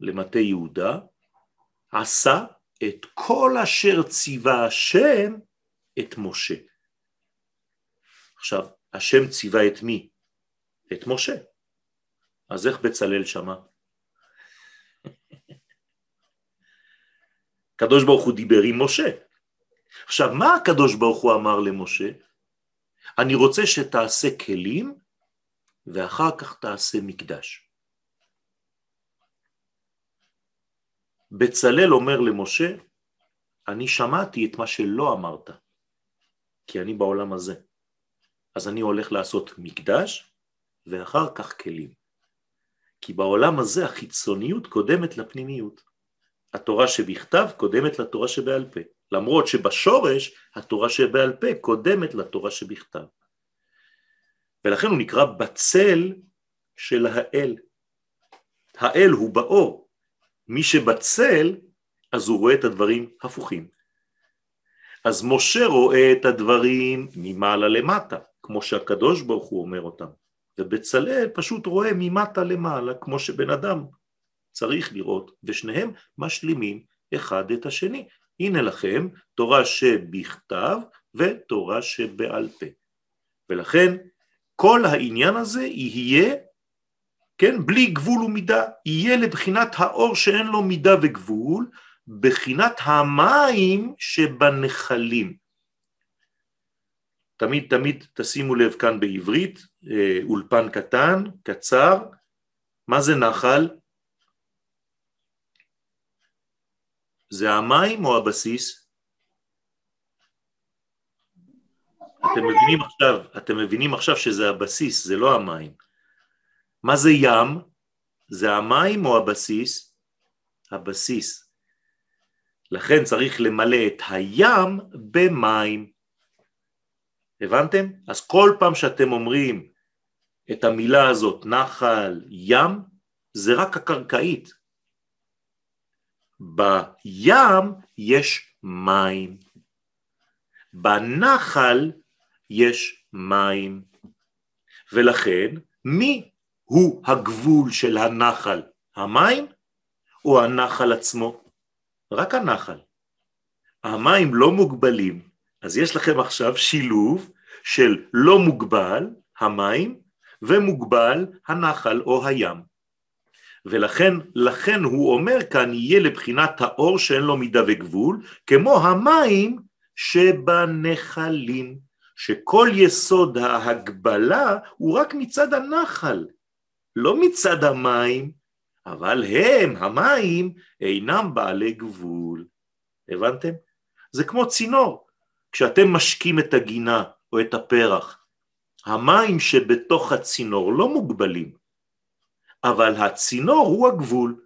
למטה יהודה, עשה את כל אשר ציווה השם את משה. עכשיו, השם ציווה את מי? את משה. אז איך בצלאל שמע? הקדוש ברוך הוא דיבר עם משה. עכשיו, מה הקדוש ברוך הוא אמר למשה? אני רוצה שתעשה כלים ואחר כך תעשה מקדש. בצלאל אומר למשה, אני שמעתי את מה שלא אמרת, כי אני בעולם הזה. אז אני הולך לעשות מקדש ואחר כך כלים. כי בעולם הזה החיצוניות קודמת לפנימיות. התורה שבכתב קודמת לתורה שבעל פה. למרות שבשורש התורה שבעל פה קודמת לתורה שבכתב. ולכן הוא נקרא בצל של האל. האל הוא באור. מי שבצל, אז הוא רואה את הדברים הפוכים. אז משה רואה את הדברים ממעלה למטה, כמו שהקדוש ברוך הוא אומר אותם, ובצלאל פשוט רואה ממטה למעלה, כמו שבן אדם צריך לראות, ושניהם משלימים אחד את השני. הנה לכם תורה שבכתב ותורה שבעל פה. ולכן כל העניין הזה יהיה, כן, בלי גבול ומידה, יהיה לבחינת האור שאין לו מידה וגבול, בחינת המים שבנחלים. תמיד תמיד תשימו לב כאן בעברית, אה, אולפן קטן, קצר, מה זה נחל? זה המים או הבסיס? אתם מבינים עכשיו, אתם מבינים עכשיו שזה הבסיס, זה לא המים. מה זה ים? זה המים או הבסיס? הבסיס. לכן צריך למלא את הים במים. הבנתם? אז כל פעם שאתם אומרים את המילה הזאת, נחל, ים, זה רק הקרקעית. בים יש מים. בנחל יש מים. ולכן, מי הוא הגבול של הנחל? המים או הנחל עצמו? רק הנחל. המים לא מוגבלים, אז יש לכם עכשיו שילוב של לא מוגבל, המים, ומוגבל הנחל או הים. ולכן לכן הוא אומר כאן יהיה לבחינת האור שאין לו מידה וגבול, כמו המים שבנחלים, שכל יסוד ההגבלה הוא רק מצד הנחל, לא מצד המים, אבל הם, המים, אינם בעלי גבול. הבנתם? זה כמו צינור. כשאתם משקים את הגינה או את הפרח, המים שבתוך הצינור לא מוגבלים, אבל הצינור הוא הגבול.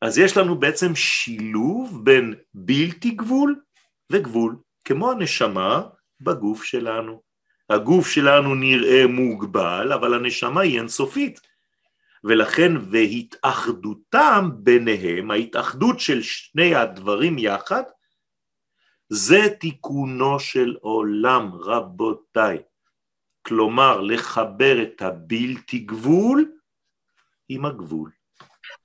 אז יש לנו בעצם שילוב בין בלתי גבול וגבול, כמו הנשמה בגוף שלנו. הגוף שלנו נראה מוגבל, אבל הנשמה היא אינסופית. ולכן והתאחדותם ביניהם, ההתאחדות של שני הדברים יחד, זה תיקונו של עולם, רבותיי. כלומר, לחבר את הבלתי גבול עם הגבול.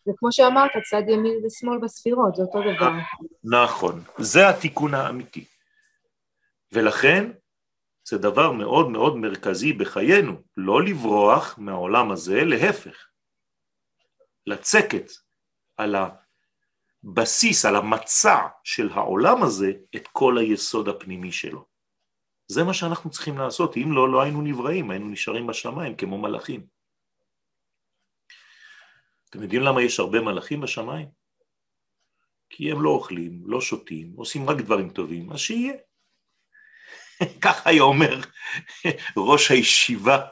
זה כמו שאמרת, צד ימין ושמאל בספירות, זה אותו דבר.
נכון, זה התיקון האמיתי. ולכן זה דבר מאוד מאוד מרכזי בחיינו, לא לברוח מהעולם הזה, להפך. לצקת על הבסיס, על המצע של העולם הזה, את כל היסוד הפנימי שלו. זה מה שאנחנו צריכים לעשות, אם לא, לא היינו נבראים, היינו נשארים בשמיים כמו מלאכים. אתם יודעים למה יש הרבה מלאכים בשמיים? כי הם לא אוכלים, לא שותים, עושים רק דברים טובים, אז שיהיה. ככה היה אומר ראש הישיבה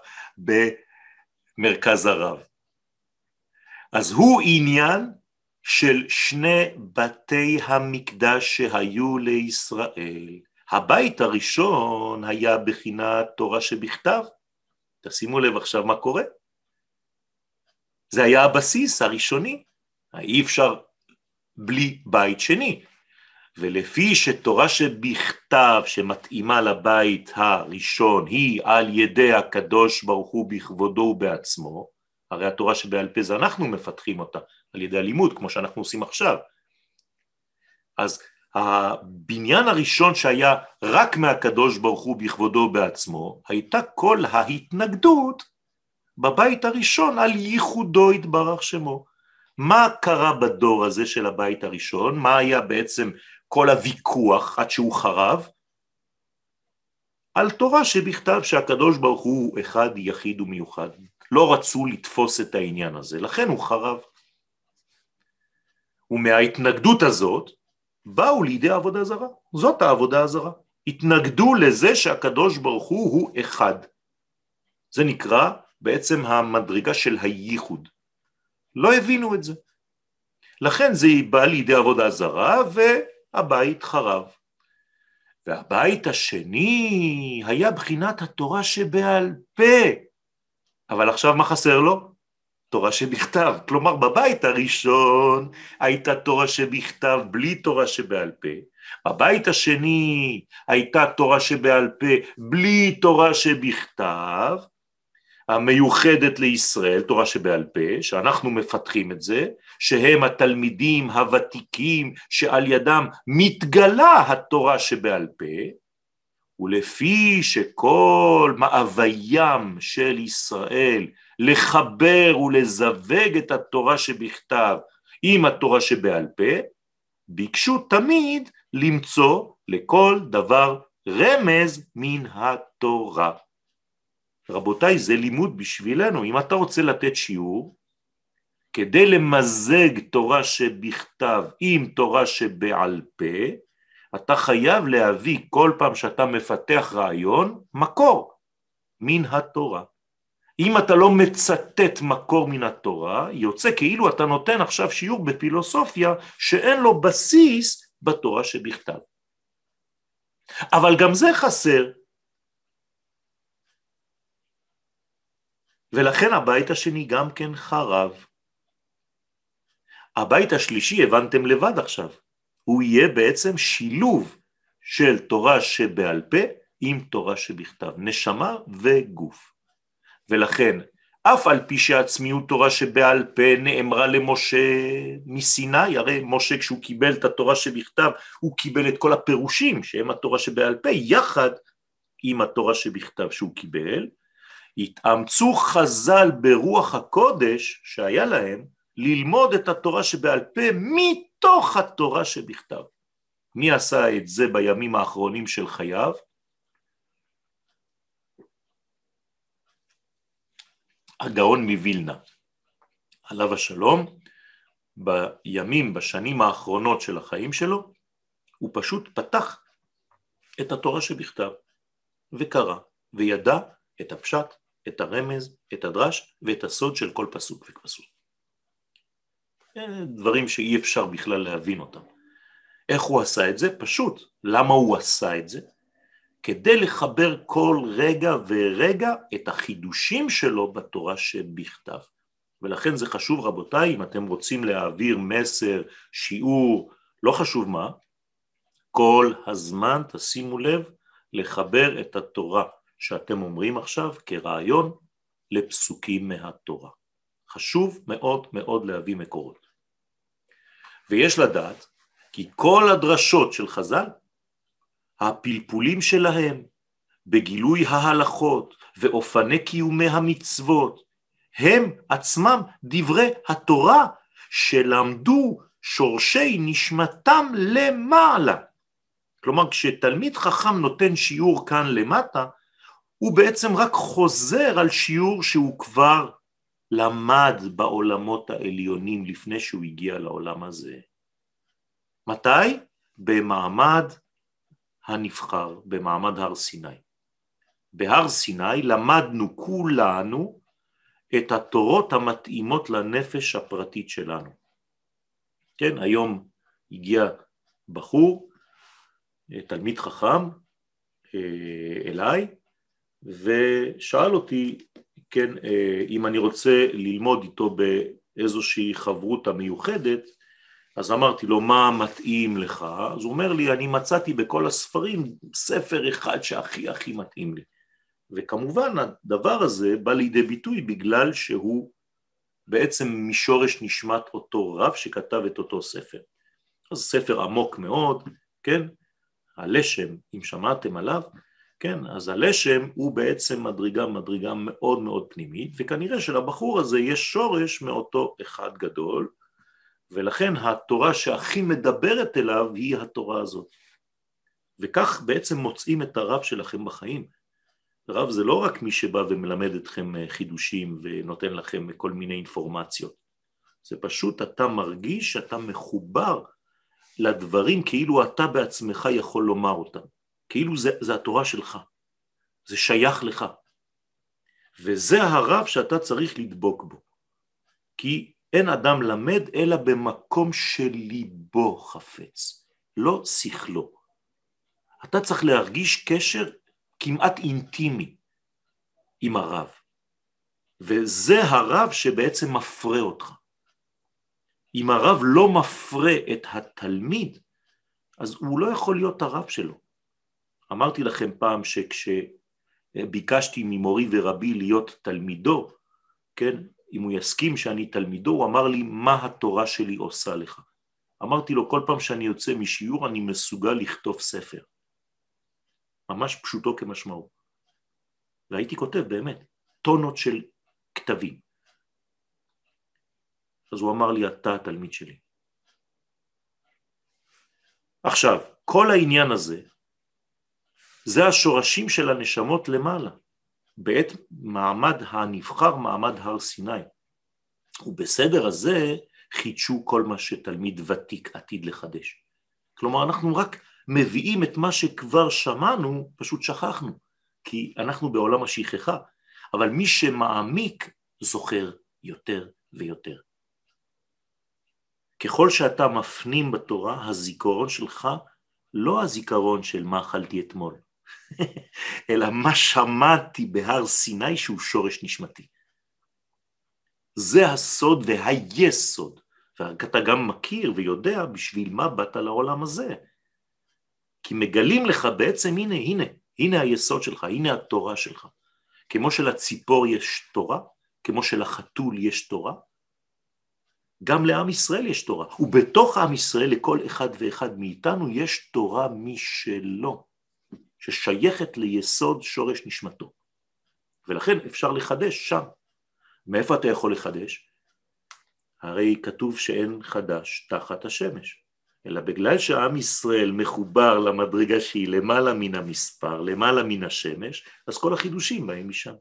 במרכז הרב. אז הוא עניין של שני בתי המקדש שהיו לישראל. הבית הראשון היה בחינת תורה שבכתב. תשימו לב עכשיו מה קורה. זה היה הבסיס הראשוני, אי אפשר בלי בית שני. ולפי שתורה שבכתב שמתאימה לבית הראשון היא על ידי הקדוש ברוך הוא בכבודו ובעצמו, הרי התורה שבעל פה זה אנחנו מפתחים אותה על ידי הלימוד כמו שאנחנו עושים עכשיו. אז הבניין הראשון שהיה רק מהקדוש ברוך הוא בכבודו בעצמו, הייתה כל ההתנגדות בבית הראשון על ייחודו התברך שמו. מה קרה בדור הזה של הבית הראשון? מה היה בעצם כל הוויכוח עד שהוא חרב? על תורה שבכתב שהקדוש ברוך הוא אחד יחיד ומיוחד. לא רצו לתפוס את העניין הזה, לכן הוא חרב. ומההתנגדות הזאת באו לידי עבודה זרה. זאת העבודה הזרה. התנגדו לזה שהקדוש ברוך הוא הוא אחד. זה נקרא בעצם המדרגה של הייחוד. לא הבינו את זה. לכן זה בא לידי עבודה זרה והבית חרב. והבית השני היה בחינת התורה שבעל פה. אבל עכשיו מה חסר לו? תורה שבכתב. כלומר, בבית הראשון הייתה תורה שבכתב בלי תורה שבעל פה, בבית השני הייתה תורה שבעל פה בלי תורה שבכתב, המיוחדת לישראל, תורה שבעל פה, שאנחנו מפתחים את זה, שהם התלמידים הוותיקים שעל ידם מתגלה התורה שבעל פה, ולפי שכל מאוויים של ישראל לחבר ולזווג את התורה שבכתב עם התורה שבעל פה, ביקשו תמיד למצוא לכל דבר רמז מן התורה. רבותיי, זה לימוד בשבילנו. אם אתה רוצה לתת שיעור, כדי למזג תורה שבכתב עם תורה שבעל פה, אתה חייב להביא כל פעם שאתה מפתח רעיון, מקור מן התורה. אם אתה לא מצטט מקור מן התורה, יוצא כאילו אתה נותן עכשיו שיעור בפילוסופיה שאין לו בסיס בתורה שבכתב. אבל גם זה חסר. ולכן הבית השני גם כן חרב. הבית השלישי הבנתם לבד עכשיו, הוא יהיה בעצם שילוב של תורה שבעל פה עם תורה שבכתב, נשמה וגוף. ולכן אף על פי שהעצמיות תורה שבעל פה נאמרה למשה מסיני, הרי משה כשהוא קיבל את התורה שבכתב, הוא קיבל את כל הפירושים שהם התורה שבעל פה, יחד עם התורה שבכתב שהוא קיבל, התאמצו חז"ל ברוח הקודש שהיה להם ללמוד את התורה שבעל פה מתוך התורה שבכתב. מי עשה את זה בימים האחרונים של חייו? הגאון מווילנה, עליו השלום, בימים, בשנים האחרונות של החיים שלו, הוא פשוט פתח את התורה שבכתב, וקרא, וידע את הפשט, את הרמז, את הדרש ואת הסוד של כל פסוק ופסוק. דברים שאי אפשר בכלל להבין אותם. איך הוא עשה את זה? פשוט. למה הוא עשה את זה? כדי לחבר כל רגע ורגע את החידושים שלו בתורה שבכתב. ולכן זה חשוב רבותיי, אם אתם רוצים להעביר מסר, שיעור, לא חשוב מה, כל הזמן תשימו לב לחבר את התורה שאתם אומרים עכשיו כרעיון לפסוקים מהתורה. חשוב מאוד מאוד להביא מקורות. ויש לדעת כי כל הדרשות של חז"ל הפלפולים שלהם בגילוי ההלכות ואופני קיומי המצוות הם עצמם דברי התורה שלמדו שורשי נשמתם למעלה. כלומר כשתלמיד חכם נותן שיעור כאן למטה הוא בעצם רק חוזר על שיעור שהוא כבר למד בעולמות העליונים לפני שהוא הגיע לעולם הזה. מתי? במעמד הנבחר במעמד הר סיני. בהר סיני למדנו כולנו את התורות המתאימות לנפש הפרטית שלנו. כן, היום הגיע בחור, תלמיד חכם, אה, אליי, ושאל אותי, כן, אה, אם אני רוצה ללמוד איתו באיזושהי חברותה מיוחדת, אז אמרתי לו, מה מתאים לך? אז הוא אומר לי, אני מצאתי בכל הספרים ספר אחד שהכי הכי מתאים לי. וכמובן הדבר הזה בא לידי ביטוי בגלל שהוא בעצם משורש נשמת אותו רב שכתב את אותו ספר. אז ספר עמוק מאוד, כן? הלשם, אם שמעתם עליו, כן, אז הלשם הוא בעצם מדרגה, מדרגה מאוד מאוד פנימית, וכנראה שלבחור הזה יש שורש מאותו אחד גדול, ולכן התורה שהכי מדברת אליו היא התורה הזאת. וכך בעצם מוצאים את הרב שלכם בחיים. רב זה לא רק מי שבא ומלמד אתכם אה, חידושים ונותן לכם כל מיני אינפורמציות. זה פשוט אתה מרגיש שאתה מחובר לדברים כאילו אתה בעצמך יכול לומר אותם. כאילו זה, זה התורה שלך, זה שייך לך. וזה הרב שאתה צריך לדבוק בו. כי אין אדם למד אלא במקום שליבו חפץ, לא שכלו. אתה צריך להרגיש קשר כמעט אינטימי עם הרב. וזה הרב שבעצם מפרה אותך. אם הרב לא מפרה את התלמיד, אז הוא לא יכול להיות הרב שלו. אמרתי לכם פעם שכשביקשתי ממורי ורבי להיות תלמידו, כן, אם הוא יסכים שאני תלמידו, הוא אמר לי, מה התורה שלי עושה לך? אמרתי לו, כל פעם שאני יוצא משיעור אני מסוגל לכתוב ספר. ממש פשוטו כמשמעו. והייתי כותב באמת טונות של כתבים. אז הוא אמר לי, אתה התלמיד שלי. עכשיו, כל העניין הזה, זה השורשים של הנשמות למעלה, בעת מעמד הנבחר, מעמד הר סיני. ובסדר הזה חידשו כל מה שתלמיד ותיק עתיד לחדש. כלומר, אנחנו רק מביאים את מה שכבר שמענו, פשוט שכחנו, כי אנחנו בעולם השכחה, אבל מי שמעמיק זוכר יותר ויותר. ככל שאתה מפנים בתורה, הזיכרון שלך לא הזיכרון של מה אכלתי אתמול, אלא מה שמעתי בהר סיני שהוא שורש נשמתי. זה הסוד והיסוד, ואתה גם מכיר ויודע בשביל מה באת לעולם הזה. כי מגלים לך בעצם, הנה, הנה, הנה היסוד שלך, הנה התורה שלך. כמו שלציפור יש תורה, כמו שלחתול יש תורה, גם לעם ישראל יש תורה, ובתוך עם ישראל לכל אחד ואחד מאיתנו יש תורה משלו, ששייכת ליסוד שורש נשמתו. ולכן אפשר לחדש שם. מאיפה אתה יכול לחדש? הרי כתוב שאין חדש תחת השמש, אלא בגלל שעם ישראל מחובר למדרגה שהיא למעלה מן המספר, למעלה מן השמש, אז כל החידושים באים משם.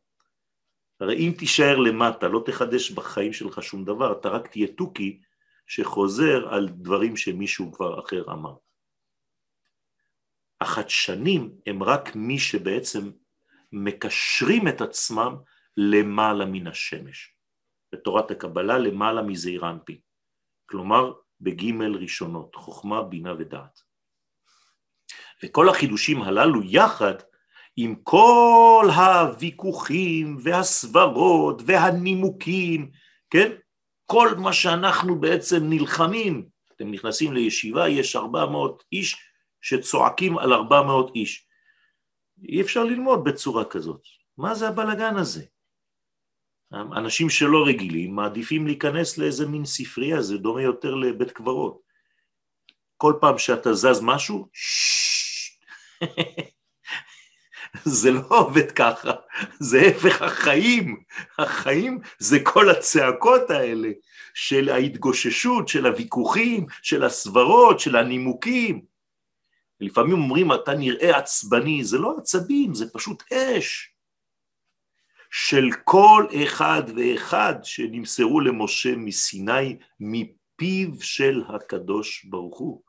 הרי אם תישאר למטה, לא תחדש בחיים שלך שום דבר, אתה רק תהיה תוכי שחוזר על דברים שמישהו כבר אחר אמר. החדשנים הם רק מי שבעצם מקשרים את עצמם למעלה מן השמש. בתורת הקבלה למעלה מזעיר אנפין. כלומר, בגימל ראשונות, חוכמה, בינה ודעת. וכל החידושים הללו יחד עם כל הוויכוחים והסברות והנימוקים, כן? כל מה שאנחנו בעצם נלחמים, אתם נכנסים לישיבה, יש 400 איש שצועקים על 400 איש. אי אפשר ללמוד בצורה כזאת. מה זה הבלגן הזה? אנשים שלא רגילים מעדיפים להיכנס לאיזה מין ספרייה, זה דומה יותר לבית קברות. כל פעם שאתה זז משהו, זה לא עובד ככה, זה הפך החיים. החיים זה כל הצעקות האלה של ההתגוששות, של הוויכוחים, של הסברות, של הנימוקים. לפעמים אומרים, אתה נראה עצבני, זה לא עצבים, זה פשוט אש. של כל אחד ואחד שנמסרו למשה מסיני מפיו של הקדוש ברוך הוא.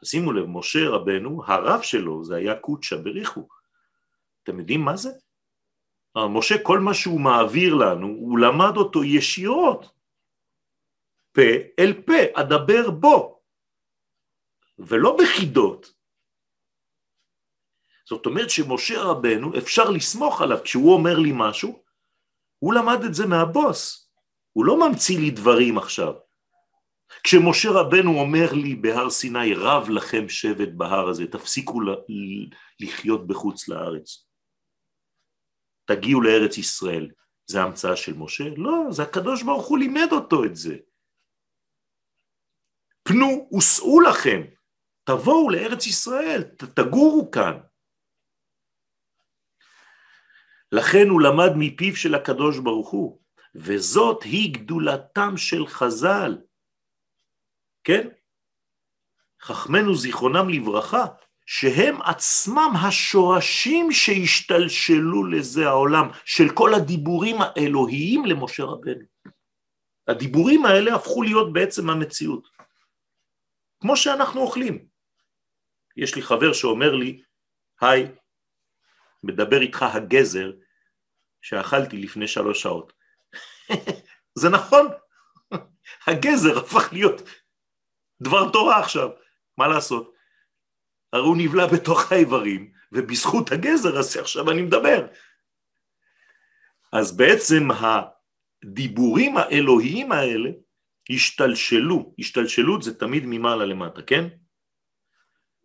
תשימו לב, משה רבנו, הרב שלו זה היה קודשא בריחו. אתם יודעים מה זה? משה, כל מה שהוא מעביר לנו, הוא למד אותו ישירות, פה אל פה, אדבר בו, ולא בחידות. זאת אומרת שמשה רבנו, אפשר לסמוך עליו, כשהוא אומר לי משהו, הוא למד את זה מהבוס, הוא לא ממציא לי דברים עכשיו. כשמשה רבנו אומר לי בהר סיני, רב לכם שבט בהר הזה, תפסיקו לחיות בחוץ לארץ. תגיעו לארץ ישראל. זה המצאה של משה? לא, זה הקדוש ברוך הוא לימד אותו את זה. פנו וסעו לכם, תבואו לארץ ישראל, תגורו כאן. לכן הוא למד מפיו של הקדוש ברוך הוא, וזאת היא גדולתם של חז"ל. כן? חכמנו זיכרונם לברכה, שהם עצמם השורשים שהשתלשלו לזה העולם, של כל הדיבורים האלוהיים למשה רבנו. הדיבורים האלה הפכו להיות בעצם המציאות. כמו שאנחנו אוכלים. יש לי חבר שאומר לי, היי, מדבר איתך הגזר שאכלתי לפני שלוש שעות. זה נכון, הגזר הפך להיות דבר תורה עכשיו, מה לעשות? הרי הוא נבלע בתוך האיברים, ובזכות הגזר הזה עכשיו אני מדבר. אז בעצם הדיבורים האלוהיים האלה השתלשלו, השתלשלות זה תמיד ממעלה למטה, כן?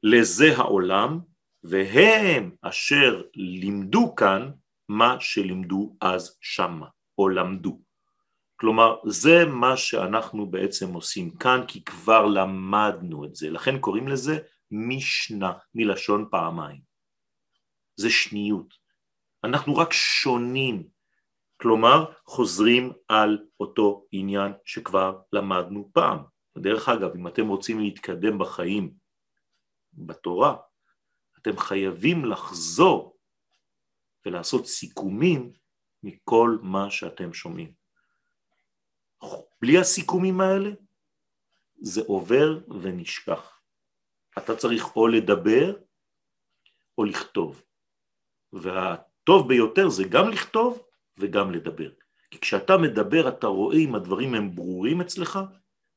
לזה העולם, והם אשר לימדו כאן מה שלימדו אז שמה, או למדו. כלומר, זה מה שאנחנו בעצם עושים כאן, כי כבר למדנו את זה, לכן קוראים לזה משנה, מלשון פעמיים. זה שניות. אנחנו רק שונים, כלומר חוזרים על אותו עניין שכבר למדנו פעם. דרך אגב, אם אתם רוצים להתקדם בחיים בתורה, אתם חייבים לחזור ולעשות סיכומים מכל מה שאתם שומעים. בלי הסיכומים האלה זה עובר ונשכח. אתה צריך או לדבר או לכתוב. והטוב ביותר זה גם לכתוב וגם לדבר. כי כשאתה מדבר אתה רואה אם הדברים הם ברורים אצלך,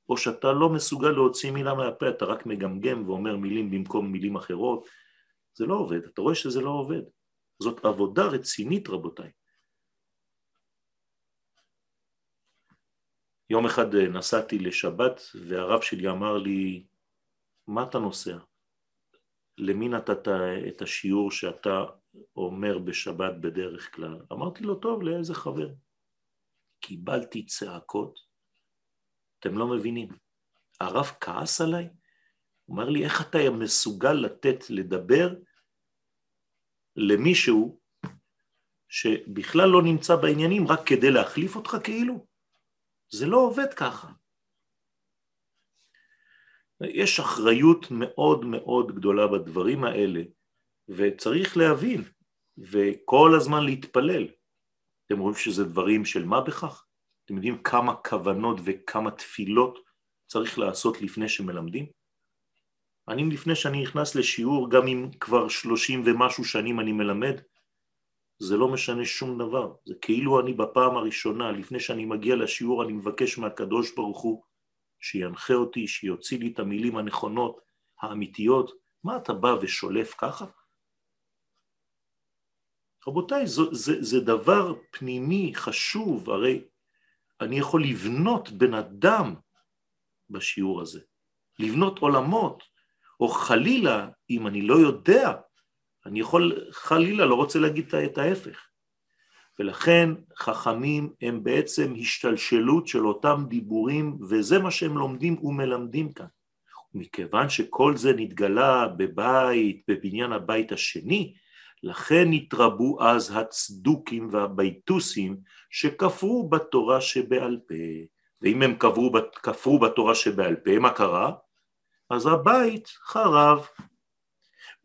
או שאתה לא מסוגל להוציא מילה מהפה, אתה רק מגמגם ואומר מילים במקום מילים אחרות. זה לא עובד, אתה רואה שזה לא עובד. זאת עבודה רצינית רבותיי. יום אחד אה, נסעתי לשבת והרב שלי אמר לי, מה אתה נוסע? למי נתת את השיעור שאתה אומר בשבת בדרך כלל? אמרתי לו, טוב, לאיזה חבר? קיבלתי צעקות, אתם לא מבינים. הרב כעס עליי, הוא אומר לי, איך אתה מסוגל לתת לדבר למישהו שבכלל לא נמצא בעניינים רק כדי להחליף אותך כאילו? זה לא עובד ככה. יש אחריות מאוד מאוד גדולה בדברים האלה, וצריך להבין, וכל הזמן להתפלל. אתם רואים שזה דברים של מה בכך? אתם יודעים כמה כוונות וכמה תפילות צריך לעשות לפני שמלמדים? אני לפני שאני נכנס לשיעור, גם אם כבר שלושים ומשהו שנים אני מלמד, זה לא משנה שום דבר, זה כאילו אני בפעם הראשונה, לפני שאני מגיע לשיעור אני מבקש מהקדוש ברוך הוא שינחה אותי, שיוציא לי את המילים הנכונות, האמיתיות, מה אתה בא ושולף ככה? רבותיי, זה, זה, זה דבר פנימי חשוב, הרי אני יכול לבנות בן אדם בשיעור הזה, לבנות עולמות, או חלילה, אם אני לא יודע, אני יכול חלילה, לא רוצה להגיד את ההפך. ולכן חכמים הם בעצם השתלשלות של אותם דיבורים, וזה מה שהם לומדים ומלמדים כאן. ומכיוון שכל זה נתגלה בבית, בבניין הבית השני, לכן התרבו אז הצדוקים והבייטוסים שכפרו בתורה שבעל פה. ואם הם כפרו, כפרו בתורה שבעל פה, מה קרה? אז הבית חרב.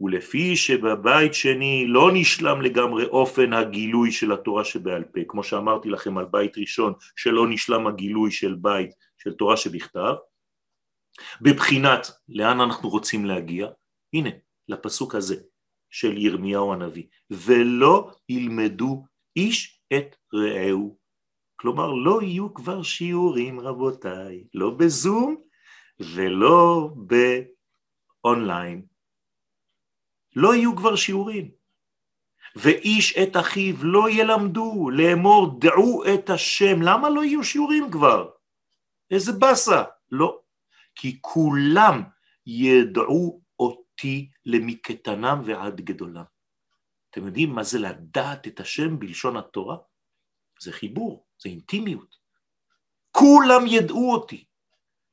ולפי שבבית שני לא נשלם לגמרי אופן הגילוי של התורה שבעל פה, כמו שאמרתי לכם על בית ראשון שלא נשלם הגילוי של בית של תורה שבכתב, בבחינת לאן אנחנו רוצים להגיע, הנה לפסוק הזה של ירמיהו הנביא, ולא ילמדו איש את רעהו. כלומר לא יהיו כבר שיעורים רבותיי, לא בזום ולא באונליין, לא יהיו כבר שיעורים. ואיש את אחיו לא ילמדו, לאמור דעו את השם. למה לא יהיו שיעורים כבר? איזה באסה. לא, כי כולם ידעו אותי למקטנם ועד גדולם. אתם יודעים מה זה לדעת את השם בלשון התורה? זה חיבור, זה אינטימיות. כולם ידעו אותי.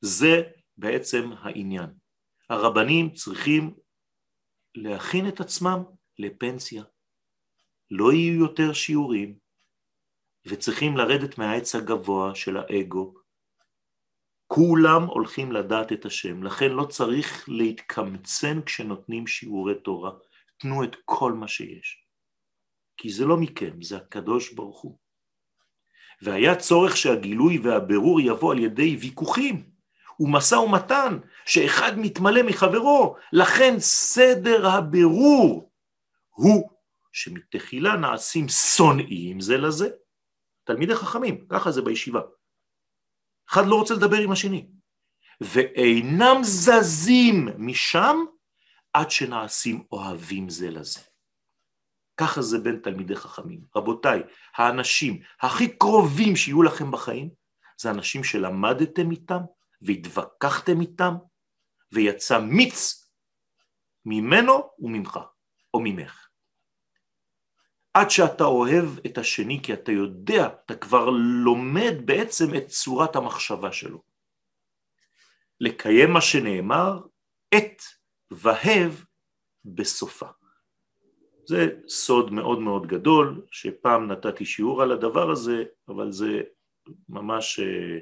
זה בעצם העניין. הרבנים צריכים להכין את עצמם לפנסיה. לא יהיו יותר שיעורים, וצריכים לרדת מהעץ הגבוה של האגו. כולם הולכים לדעת את השם, לכן לא צריך להתקמצן כשנותנים שיעורי תורה. תנו את כל מה שיש. כי זה לא מכם, זה הקדוש ברוך הוא. והיה צורך שהגילוי והבירור יבוא על ידי ויכוחים. ומשא ומתן שאחד מתמלא מחברו, לכן סדר הבירור הוא שמתחילה נעשים שונאים זה לזה. תלמידי חכמים, ככה זה בישיבה. אחד לא רוצה לדבר עם השני, ואינם זזים משם עד שנעשים אוהבים זה לזה. ככה זה בין תלמידי חכמים. רבותיי, האנשים הכי קרובים שיהיו לכם בחיים, זה אנשים שלמדתם איתם והתווכחתם איתם, ויצא מיץ ממנו וממך, או ממך. עד שאתה אוהב את השני, כי אתה יודע, אתה כבר לומד בעצם את צורת המחשבה שלו. לקיים מה שנאמר, את והב בסופה. זה סוד מאוד מאוד גדול, שפעם נתתי שיעור על הדבר הזה, אבל זה ממש, אה,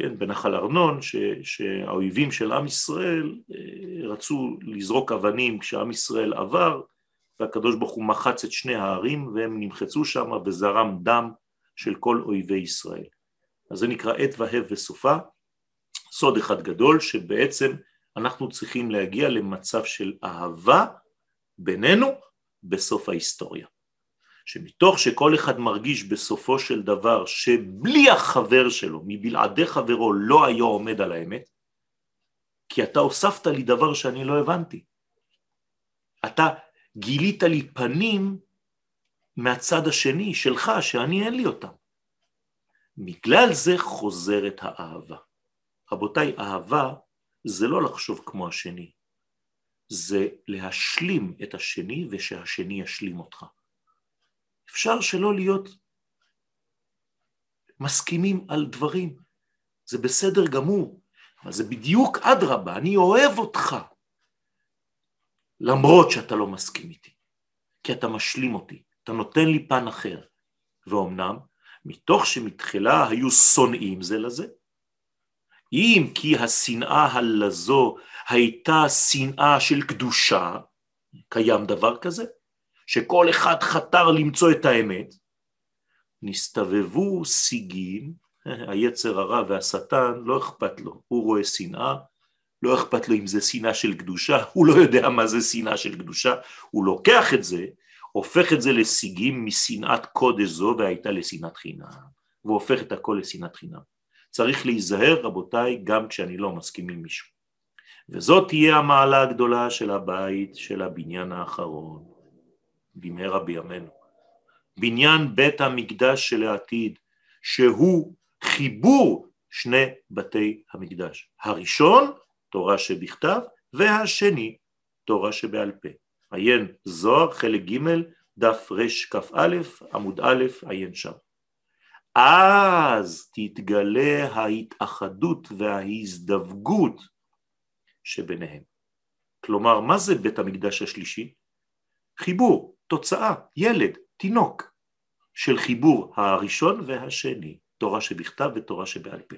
כן, בנחל ארנון, ש, שהאויבים של עם ישראל אה, רצו לזרוק אבנים כשעם ישראל עבר, והקדוש ברוך הוא מחץ את שני הערים והם נמחצו שם וזרם דם של כל אויבי ישראל. אז זה נקרא עת והב וסופה, סוד אחד גדול שבעצם אנחנו צריכים להגיע למצב של אהבה בינינו בסוף ההיסטוריה. שמתוך שכל אחד מרגיש בסופו של דבר שבלי החבר שלו, מבלעדי חברו, לא היה עומד על האמת, כי אתה הוספת לי דבר שאני לא הבנתי. אתה גילית לי פנים מהצד השני שלך, שאני אין לי אותם. בגלל זה חוזרת האהבה. רבותיי, אהבה זה לא לחשוב כמו השני, זה להשלים את השני ושהשני ישלים אותך. אפשר שלא להיות מסכימים על דברים, זה בסדר גמור, אבל זה בדיוק אדרבה, אני אוהב אותך, למרות שאתה לא מסכים איתי, כי אתה משלים אותי, אתה נותן לי פן אחר, ואומנם מתוך שמתחילה היו שונאים זה לזה, אם כי השנאה הלזו הייתה שנאה של קדושה, קיים דבר כזה, שכל אחד חתר למצוא את האמת, נסתובבו סיגים, היצר הרע והשטן, לא אכפת לו, הוא רואה שנאה, לא אכפת לו אם זה שנאה של קדושה, הוא לא יודע מה זה שנאה של קדושה, הוא לוקח את זה, הופך את זה לסיגים משנאת קודש זו והייתה לשנאת חינם, והופך את הכל לשנאת חינם. צריך להיזהר רבותיי גם כשאני לא מסכים עם מישהו. וזאת תהיה המעלה הגדולה של הבית של הבניין האחרון, במהרה בימינו. בניין בית המקדש של העתיד, שהוא חיבור שני בתי המקדש. הראשון, תורה שבכתב, והשני, תורה שבעל פה. עיין זוהר, חלק ג', דף רכ"א, עמוד א', עיין שם. אז תתגלה ההתאחדות וההזדווגות שביניהם. כלומר, מה זה בית המקדש השלישי? חיבור, תוצאה, ילד, תינוק, של חיבור הראשון והשני, תורה שבכתב ותורה שבעל פה.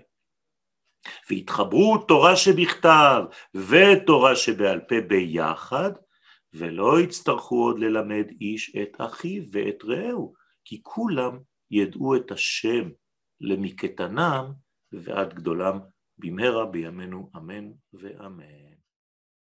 והתחברו תורה שבכתב ותורה שבעל פה ביחד, ולא יצטרכו עוד ללמד איש את אחיו ואת רעהו, כי כולם ידעו את השם למקטנם ועד גדולם במהרה בימינו אמן ואמן.